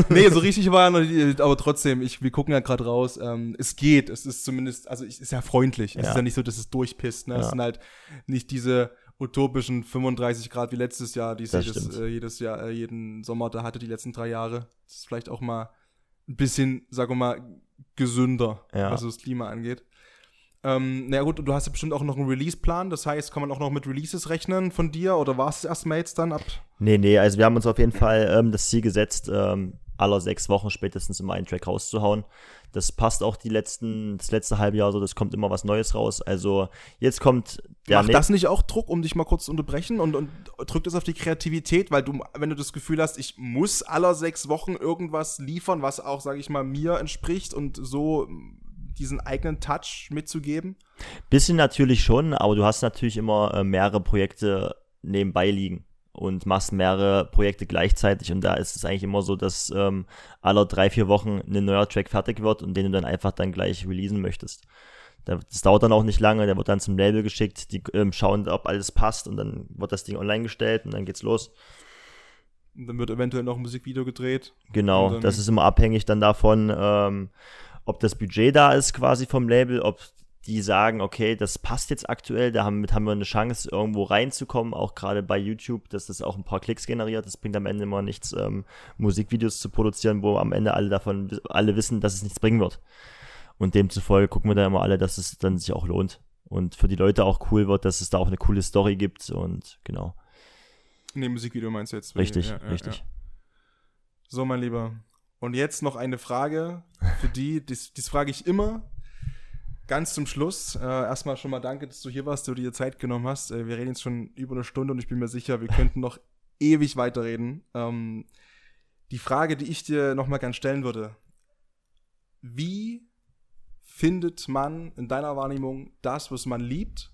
nee, so (laughs) richtig war er noch nicht, aber trotzdem, ich, wir gucken ja gerade raus. Ähm, es geht, es ist zumindest, also es ist ja freundlich. Es Ja. ist ja nicht so, dass es durchpisst. Ne? Es Ja. sind halt nicht diese utopischen 35 Grad wie letztes Jahr, die stimmt. äh, jedes Jahr, äh, jeden Sommer da hatte, die letzten drei Jahre. Das ist vielleicht auch mal ein bisschen, sagen wir mal, gesünder, Ja. was das Klima angeht. Ähm, na gut, und du hast ja bestimmt auch noch einen Release-Plan, das heißt, kann man auch noch mit Releases rechnen von dir oder war es erstmal jetzt dann ab? Nee, nee, also wir haben uns auf jeden Fall ähm, das Ziel gesetzt, ähm, aller sechs Wochen spätestens immer einen Track rauszuhauen. Das passt auch die letzten, das letzte halbe Jahr so, das kommt immer was Neues raus. Also jetzt kommt der Macht ne- das nicht auch Druck, um dich mal kurz zu unterbrechen und, und drückt es auf die Kreativität, weil du, wenn du das Gefühl hast, ich muss aller sechs Wochen irgendwas liefern, was auch, sage ich mal, mir entspricht und so diesen eigenen Touch mitzugeben? Bisschen natürlich schon, aber du hast natürlich immer äh, mehrere Projekte nebenbei liegen und machst mehrere Projekte gleichzeitig und da ist es eigentlich immer so, dass ähm, alle drei, vier Wochen ein neuer Track fertig wird und den du dann einfach dann gleich releasen möchtest. Da- Das dauert dann auch nicht lange, der wird dann zum Label geschickt, die ähm, schauen, ob alles passt und dann wird das Ding online gestellt und dann geht's los. Und dann wird eventuell noch ein Musikvideo gedreht. Genau, das ist immer abhängig dann davon, ähm, ob das Budget da ist quasi vom Label, ob die sagen, okay, das passt jetzt aktuell, damit haben wir eine Chance, irgendwo reinzukommen, auch gerade bei YouTube, dass das auch ein paar Klicks generiert. Das bringt am Ende immer nichts, ähm, Musikvideos zu produzieren, wo am Ende alle davon, alle wissen, dass es nichts bringen wird. Und demzufolge gucken wir da immer alle, dass es dann sich auch lohnt. Und für die Leute auch cool wird, dass es da auch eine coole Story gibt und genau. Nee, Musikvideo meinst du jetzt? Richtig, Ja, ja, richtig. Ja. So, mein Lieber. Und jetzt noch eine Frage für die, dies, dies frage ich immer. Ganz zum Schluss. Äh, erstmal schon mal danke, dass du hier warst, dass du dir Zeit genommen hast. Äh, wir reden jetzt schon über eine Stunde und ich bin mir sicher, wir könnten noch ewig weiterreden. Ähm, die Frage, die ich dir noch mal gern stellen würde. Wie findet man in deiner Wahrnehmung das, was man liebt?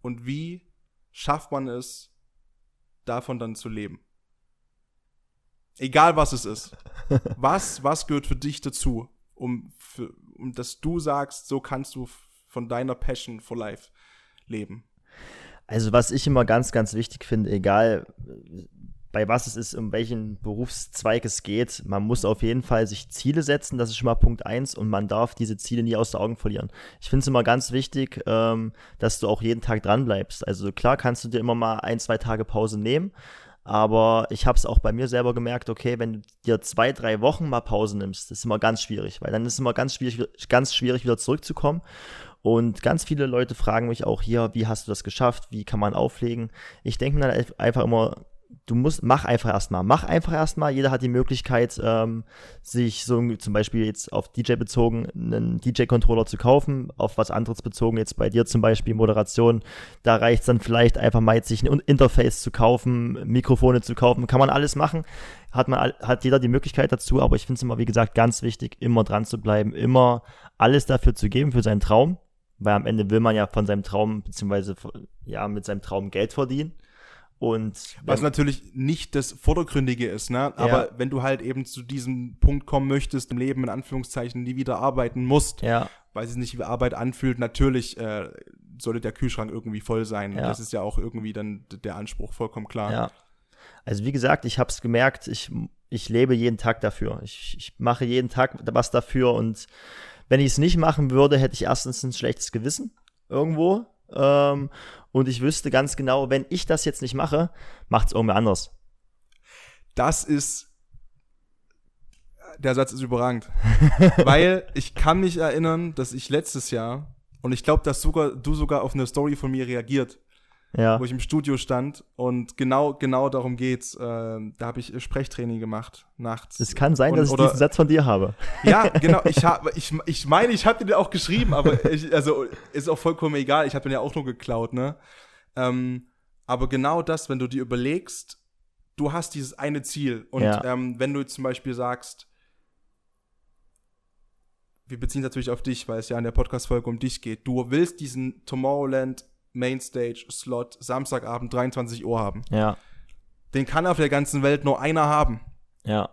Und wie schafft man es, davon dann zu leben? Egal was es ist. Was, was gehört für dich dazu, um, für, um dass du sagst, so kannst du von deiner Passion for Life leben? Also was ich immer ganz, ganz wichtig finde, egal bei was es ist, um welchen Berufszweig es geht, man muss auf jeden Fall sich Ziele setzen, das ist schon mal Punkt eins und man darf diese Ziele nie aus den Augen verlieren. Ich finde es immer ganz wichtig, ähm, dass du auch jeden Tag dran bleibst. Also klar kannst du dir immer mal ein, zwei Tage Pause nehmen, aber ich habe es auch bei mir selber gemerkt, okay, wenn du dir zwei, drei Wochen mal Pause nimmst, das ist immer ganz schwierig, weil dann ist es immer ganz schwierig, ganz schwierig wieder zurückzukommen. Und ganz viele Leute fragen mich auch hier, wie hast du das geschafft? Wie kann man auflegen? Ich denke mir dann einfach immer, du musst, mach einfach erstmal, mach einfach erstmal. Jeder hat die Möglichkeit, ähm, sich so zum Beispiel jetzt auf DJ bezogen einen DJ-Controller zu kaufen, auf was anderes bezogen, jetzt bei dir zum Beispiel Moderation. Da reicht es dann vielleicht einfach mal jetzt sich ein Interface zu kaufen, Mikrofone zu kaufen, kann man alles machen. Hat man, hat jeder die Möglichkeit dazu, aber ich finde es immer, wie gesagt, ganz wichtig, immer dran zu bleiben, immer alles dafür zu geben für seinen Traum, weil am Ende will man ja von seinem Traum, beziehungsweise ja, mit seinem Traum Geld verdienen. Und Was natürlich nicht das Vordergründige ist, ne? Aber Ja. wenn du halt eben zu diesem Punkt kommen möchtest, im Leben in Anführungszeichen nie wieder arbeiten musst, ja, weil es sich nicht wie Arbeit anfühlt, natürlich äh, sollte der Kühlschrank irgendwie voll sein. Ja. Das ist ja auch irgendwie dann der Anspruch, vollkommen klar. Ja. Also wie gesagt, ich habe es gemerkt, ich, ich lebe jeden Tag dafür. Ich, ich mache jeden Tag was dafür und wenn ich es nicht machen würde, hätte ich erstens ein schlechtes Gewissen irgendwo. Ähm, und ich wüsste ganz genau, wenn ich das jetzt nicht mache, macht es irgendwer anders. Das ist der Satz ist überragend. (laughs) Weil ich kann mich erinnern, dass ich letztes Jahr, und ich glaube, dass sogar, du sogar auf eine Story von mir reagiert, ja. wo ich im Studio stand und genau, genau darum geht's. Äh, da habe ich Sprechtraining gemacht nachts. Es kann sein, und, dass ich oder, diesen Satz von dir habe. Ja, genau. (laughs) Ich habe, ich, ich meine, ich habe den auch geschrieben, aber ich, also ist auch vollkommen egal. Ich habe den ja auch nur geklaut, ne? Ähm, aber genau das, wenn du dir überlegst, du hast dieses eine Ziel und ja. ähm, wenn du zum Beispiel sagst, wir beziehen es natürlich auf dich, weil es ja in der Podcast-Folge um dich geht. Du willst diesen Tomorrowland Mainstage-Slot Samstagabend 23 Uhr haben. Ja. Den kann auf der ganzen Welt nur einer haben. Ja.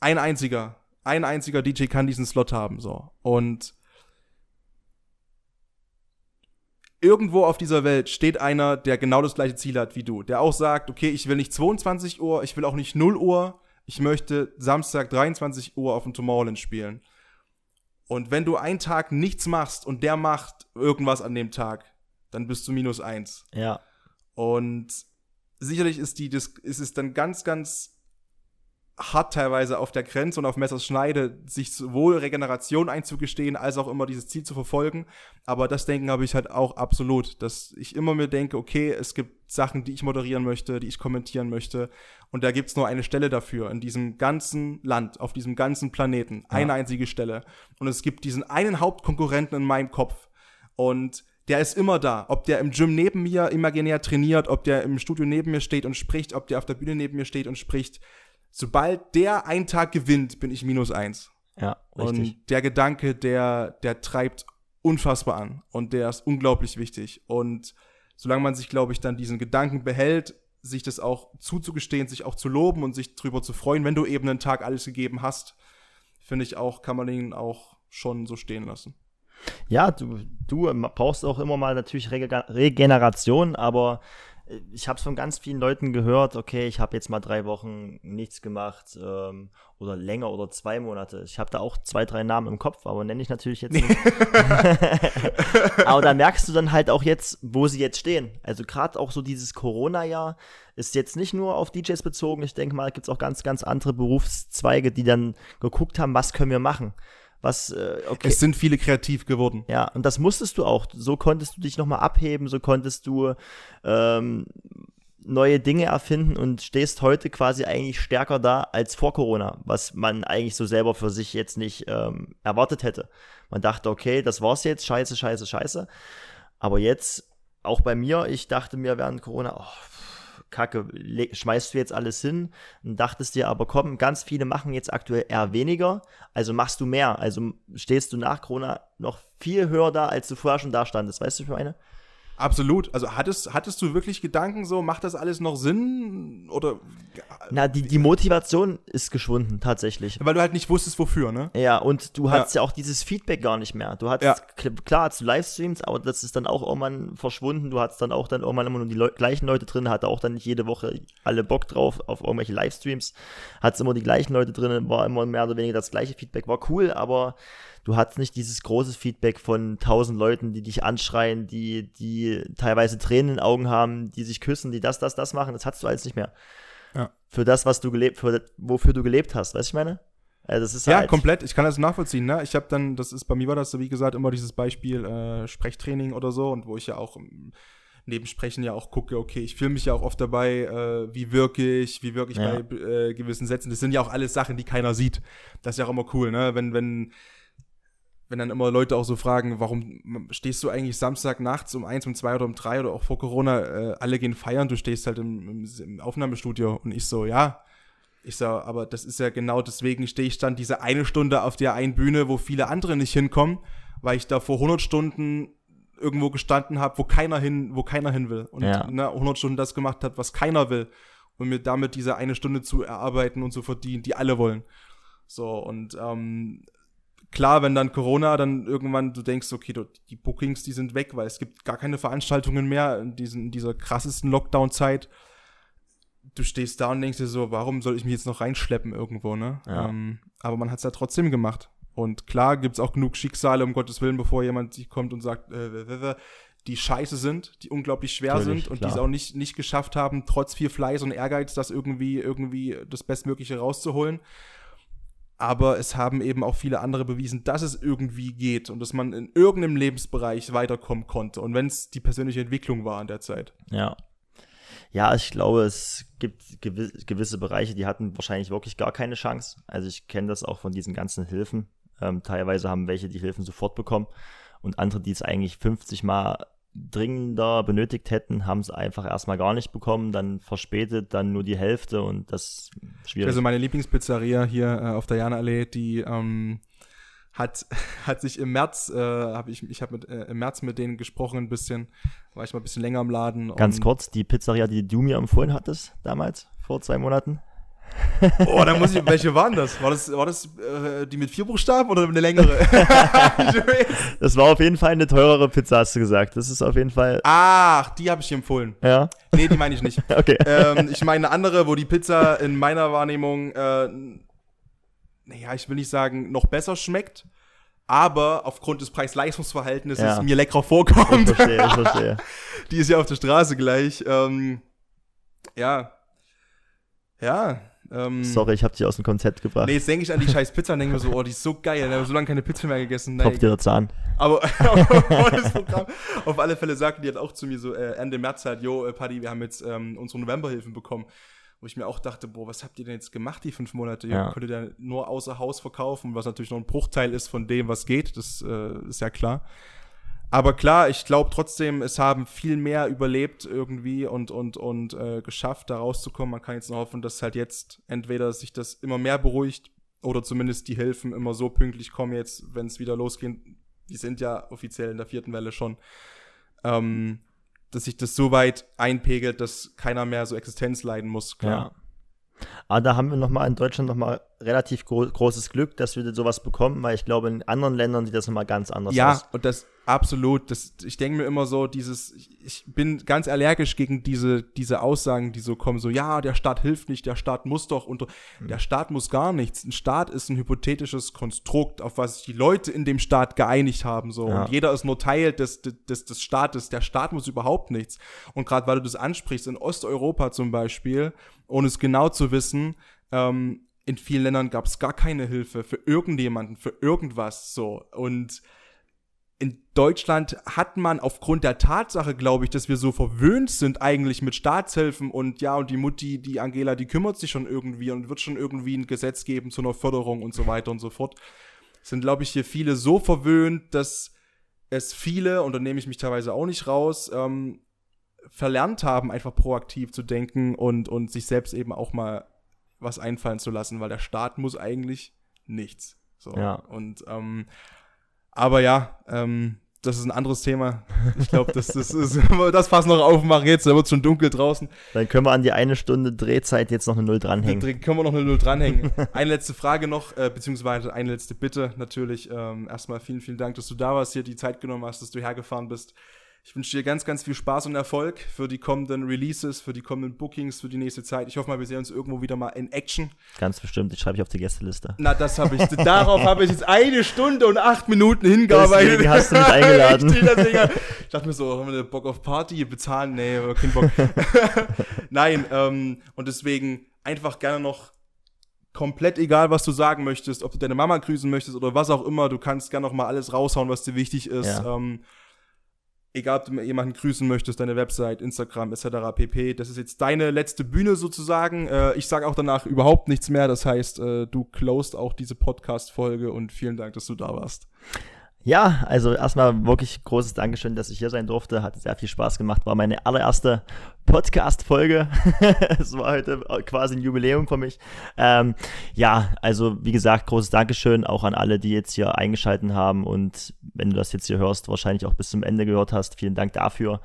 Ein einziger. Ein einziger DJ kann diesen Slot haben, so. Und irgendwo auf dieser Welt steht einer, der genau das gleiche Ziel hat wie du. Der auch sagt, okay, ich will nicht 22 Uhr, ich will auch nicht 0 Uhr, ich möchte Samstag 23 Uhr auf dem Tomorrowland spielen. Und wenn du einen Tag nichts machst und der macht irgendwas an dem Tag, dann bist du minus eins. Ja. Und sicherlich ist die, ist es dann ganz, ganz hart teilweise auf der Grenze und auf Messers Schneide, sich sowohl Regeneration einzugestehen, als auch immer dieses Ziel zu verfolgen. Aber das Denken habe ich halt auch absolut, dass ich immer mir denke, okay, es gibt Sachen, die ich moderieren möchte, die ich kommentieren möchte. Und da gibt's nur eine Stelle dafür, in diesem ganzen Land, auf diesem ganzen Planeten. Ja. Eine einzige Stelle. Und es gibt diesen einen Hauptkonkurrenten in meinem Kopf. Und der ist immer da. Ob der im Gym neben mir imaginär trainiert, ob der im Studio neben mir steht und spricht, ob der auf der Bühne neben mir steht und spricht sobald der einen Tag gewinnt, bin ich minus eins. Ja, richtig. Und der Gedanke, der, der treibt unfassbar an und der ist unglaublich wichtig. Und solange man sich, glaube ich, dann diesen Gedanken behält, sich das auch zuzugestehen, sich auch zu loben und sich drüber zu freuen, wenn du eben einen Tag alles gegeben hast, finde ich auch, kann man ihn auch schon so stehen lassen. Ja, du, du brauchst auch immer mal natürlich Regeneration, aber ich habe es von ganz vielen Leuten gehört, okay, ich habe jetzt mal drei Wochen nichts gemacht ähm, oder länger oder zwei Monate. Ich habe da auch zwei, drei Namen im Kopf, aber nenne ich natürlich jetzt nicht. (laughs) aber da merkst du dann halt auch jetzt, wo sie jetzt stehen. Also gerade auch so dieses Corona-Jahr ist jetzt nicht nur auf DJs bezogen. Ich denke mal, gibt es auch ganz, ganz andere Berufszweige, die dann geguckt haben, was können wir machen. Was, äh, okay. Es sind viele kreativ geworden. Ja, und das musstest du auch. So konntest du dich nochmal abheben, so konntest du ähm, neue Dinge erfinden und stehst heute quasi eigentlich stärker da als vor Corona, was man eigentlich so selber für sich jetzt nicht ähm, erwartet hätte. Man dachte, okay, das war's jetzt, scheiße, scheiße, scheiße. Aber jetzt, auch bei mir, ich dachte mir während Corona, oh, Kacke, schmeißt du jetzt alles hin und dachtest dir aber, komm, ganz viele machen jetzt aktuell eher weniger, also machst du mehr. Also stehst du nach Corona noch viel höher da, als du vorher schon da standest. Weißt du, für eine? Absolut. Also hattest, hattest du wirklich Gedanken so, macht das alles noch Sinn? Oder. Na, die, die Motivation ist geschwunden, tatsächlich. Weil du halt nicht wusstest, wofür, ne? Ja, und du hattest ja, ja auch dieses Feedback gar nicht mehr. Du hattest, ja. klar, zu Livestreams, aber das ist dann auch irgendwann verschwunden. Du hattest dann auch dann irgendwann immer nur die Leu gleichen Leute drin, hatte auch dann nicht jede Woche alle Bock drauf auf irgendwelche Livestreams. Hattest immer die gleichen Leute drin, war immer mehr oder weniger das gleiche Feedback. War cool, aber du hattest nicht dieses große Feedback von tausend Leuten, die dich anschreien, die, die teilweise Tränen in den Augen haben, die sich küssen, die das, das, das machen. Das hattest du alles nicht mehr. Ja. Für das, was du gelebt, für, wofür du gelebt hast, weißt du, ich meine? Also das ist ja, halt komplett. Ich kann das nachvollziehen. Ne? Ich habe dann, das ist bei mir war das so wie gesagt immer dieses Beispiel äh, Sprechtraining oder so und wo ich ja auch neben Sprechen ja auch gucke, okay, ich fühle mich ja auch oft dabei, äh, wie wirke ich, wie wirke ich ja. bei äh, gewissen Sätzen. Das sind ja auch alles Sachen, die keiner sieht. Das ist ja auch immer cool, ne? Wenn wenn wenn dann immer Leute auch so fragen, warum stehst du eigentlich Samstag nachts um eins, um zwei oder um drei oder auch vor Corona, äh, alle gehen feiern, du stehst halt im, im, Aufnahmestudio und ich so, ja. Ich so, aber das ist ja genau deswegen stehe ich dann diese eine Stunde auf der einen Bühne, wo viele andere nicht hinkommen, weil ich da vor 100 Stunden irgendwo gestanden habe, wo keiner hin, wo keiner hin will und ja. ne, 100 Stunden das gemacht hat, was keiner will und mir damit diese eine Stunde zu erarbeiten und zu verdienen, die alle wollen. So und ähm, klar, wenn dann Corona dann irgendwann du denkst, okay, die Bookings, die sind weg, weil es gibt gar keine Veranstaltungen mehr in, diesen, in dieser krassesten Lockdown-Zeit. Du stehst da und denkst dir so, warum soll ich mich jetzt noch reinschleppen irgendwo, ne? Ja. Ähm, aber man hat es ja trotzdem gemacht. Und klar gibt es auch genug Schicksale, um Gottes Willen, bevor jemand sich kommt und sagt, äh, die scheiße sind, die unglaublich schwer Natürlich, sind und die es auch nicht, nicht geschafft haben, trotz viel Fleiß und Ehrgeiz, das irgendwie, irgendwie das Bestmögliche rauszuholen. Aber es haben eben auch viele andere bewiesen, dass es irgendwie geht und dass man in irgendeinem Lebensbereich weiterkommen konnte. Und wenn es die persönliche Entwicklung war in der Zeit. Ja. Ja, ich glaube, es gibt gewisse Bereiche, die hatten wahrscheinlich wirklich gar keine Chance. Also ich kenne das auch von diesen ganzen Hilfen. Ähm, teilweise haben welche die Hilfen sofort bekommen und andere, die es eigentlich 50 Mal dringender benötigt hätten, haben es einfach erstmal gar nicht bekommen, dann verspätet, dann nur die Hälfte und das ist schwierig. Also meine Lieblingspizzeria hier äh, auf der Janaallee, die ähm, hat, (laughs) hat sich im März, äh, habe ich, ich habe äh, im März mit denen gesprochen ein bisschen, war ich mal ein bisschen länger im Laden. Ganz kurz, die Pizzeria, die du mir empfohlen hattest damals, vor zwei Monaten. Oh, da muss ich, welche waren das? War das, war das äh, die mit vier Buchstaben oder eine längere? (laughs) (laughs) das war auf jeden Fall eine teurere Pizza, hast du gesagt. Das ist auf jeden Fall. Ach, die habe ich dir empfohlen. Ja. Nee, die meine ich nicht. (laughs) okay. Ähm, ich meine eine andere, wo die Pizza in meiner Wahrnehmung, äh, naja, ich will nicht sagen, noch besser schmeckt, aber aufgrund des Preis-Leistungs-Verhältnisses ja. mir leckerer vorkommt. Ich verstehe, ich verstehe. die ist ja auf der Straße gleich. Ähm, ja. Ja. Ähm, Sorry, ich habe dich aus dem Konzept gebracht. Nee, jetzt denke ich an die scheiß Pizza und denke mir so, oh, die ist so geil. Ich habe so lange keine Pizza mehr gegessen. Tropft ihre Zahn. Aber (laughs) auf alle Fälle sagten die halt auch zu mir so äh, Ende März halt, jo, äh, Paddy, wir haben jetzt ähm, unsere Novemberhilfen bekommen. Wo ich mir auch dachte, boah, was habt ihr denn jetzt gemacht, die fünf Monate? Ja. Ihr konntet ja nur außer Haus verkaufen, was natürlich noch ein Bruchteil ist von dem, was geht. Das äh, ist ja klar. Aber klar, ich glaube trotzdem, es haben viel mehr überlebt irgendwie und, und, und äh, geschafft, da rauszukommen. Man kann jetzt nur hoffen, dass halt jetzt entweder sich das immer mehr beruhigt oder zumindest die Hilfen immer so pünktlich kommen jetzt, wenn es wieder losgeht. Wir sind ja offiziell in der vierten Welle schon. Ähm, dass sich das so weit einpegelt, dass keiner mehr so Existenz leiden muss. Klar. Ja. Aber da haben wir nochmal in Deutschland nochmal relativ gro großes Glück, dass wir sowas bekommen, weil ich glaube, in anderen Ländern sieht das nochmal ganz anders ja, aus. Ja, und das absolut. Das, ich denke mir immer so, dieses, ich bin ganz allergisch gegen diese, diese Aussagen, die so kommen, so, ja, der Staat hilft nicht, der Staat muss doch und mhm. der Staat muss gar nichts. Ein Staat ist ein hypothetisches Konstrukt, auf was sich die Leute in dem Staat geeinigt haben, so. Ja. Und jeder ist nur Teil des, des, des Staates. Der Staat muss überhaupt nichts. Und gerade weil du das ansprichst, in Osteuropa zum Beispiel, ohne es genau zu wissen, ähm, in vielen Ländern gab es gar keine Hilfe für irgendjemanden, für irgendwas so. Und in Deutschland hat man aufgrund der Tatsache, glaube ich, dass wir so verwöhnt sind eigentlich mit Staatshilfen und ja, und die Mutti, die Angela, die kümmert sich schon irgendwie und wird schon irgendwie ein Gesetz geben zu einer Förderung und so weiter und so fort. Sind, glaube ich, hier viele so verwöhnt, dass es viele, und da nehme ich mich teilweise auch nicht raus, ähm, verlernt haben, einfach proaktiv zu denken und, und sich selbst eben auch mal was einfallen zu lassen, weil der Staat muss eigentlich nichts. So. Ja. Und ähm, aber ja, ähm, das ist ein anderes Thema. Ich glaube, das, das ist (laughs) das Fass noch aufmachen jetzt, da wird schon dunkel draußen. Dann können wir an die eine Stunde Drehzeit jetzt noch eine Null dranhängen. Dann können wir noch eine Null dranhängen. eine letzte Frage noch, äh, beziehungsweise eine letzte Bitte natürlich. Ähm, erstmal vielen, vielen Dank, dass du da warst, hier die Zeit genommen hast, dass du hergefahren bist. Ich wünsche dir ganz, ganz viel Spaß und Erfolg für die kommenden Releases, für die kommenden Bookings, für die nächste Zeit. Ich hoffe mal, wir sehen uns irgendwo wieder mal in Action. Ganz bestimmt, ich schreibe ich auf die Gästeliste. Na, das habe ich. Darauf habe ich jetzt eine Stunde und acht Minuten hingearbeitet. Deswegen hast du mich (laughs) eingeladen. ich dachte mir so, haben wir Bock auf Party? Bezahlen? Nee, kein Bock. (laughs) Nein, ähm, und deswegen einfach gerne noch komplett egal, was du sagen möchtest, ob du deine Mama grüßen möchtest oder was auch immer, du kannst gerne noch mal alles raushauen, was dir wichtig ist. Ja. Ähm, egal ob du jemanden grüßen möchtest, deine Website, Instagram etc. pp. Das ist jetzt deine letzte Bühne sozusagen. Äh, ich sage auch danach überhaupt nichts mehr. Das heißt, äh, du closed auch diese Podcast-Folge und vielen Dank, dass du da warst. Ja, also erstmal wirklich großes Dankeschön, dass ich hier sein durfte. Hat sehr viel Spaß gemacht. War meine allererste Podcast-Folge. (laughs) es war heute quasi ein Jubiläum für mich. Ähm, ja, also wie gesagt, großes Dankeschön auch an alle, die jetzt hier eingeschaltet haben und wenn du das jetzt hier hörst, wahrscheinlich auch bis zum Ende gehört hast. Vielen Dank dafür.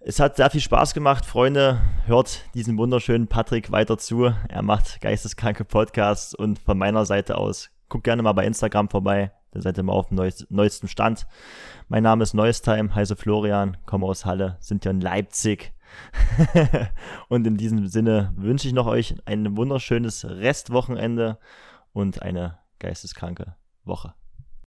Es hat sehr viel Spaß gemacht, Freunde. Hört diesen wunderschönen Patrick weiter zu. Er macht geisteskranke Podcasts und von meiner Seite aus guckt gerne mal bei Instagram vorbei da seid ihr mal auf dem neuesten Stand. Mein Name ist Neustime, heiße Florian, komme aus Halle, sind ja in Leipzig. (laughs) und in diesem Sinne wünsche ich noch euch ein wunderschönes Restwochenende und eine geisteskranke Woche.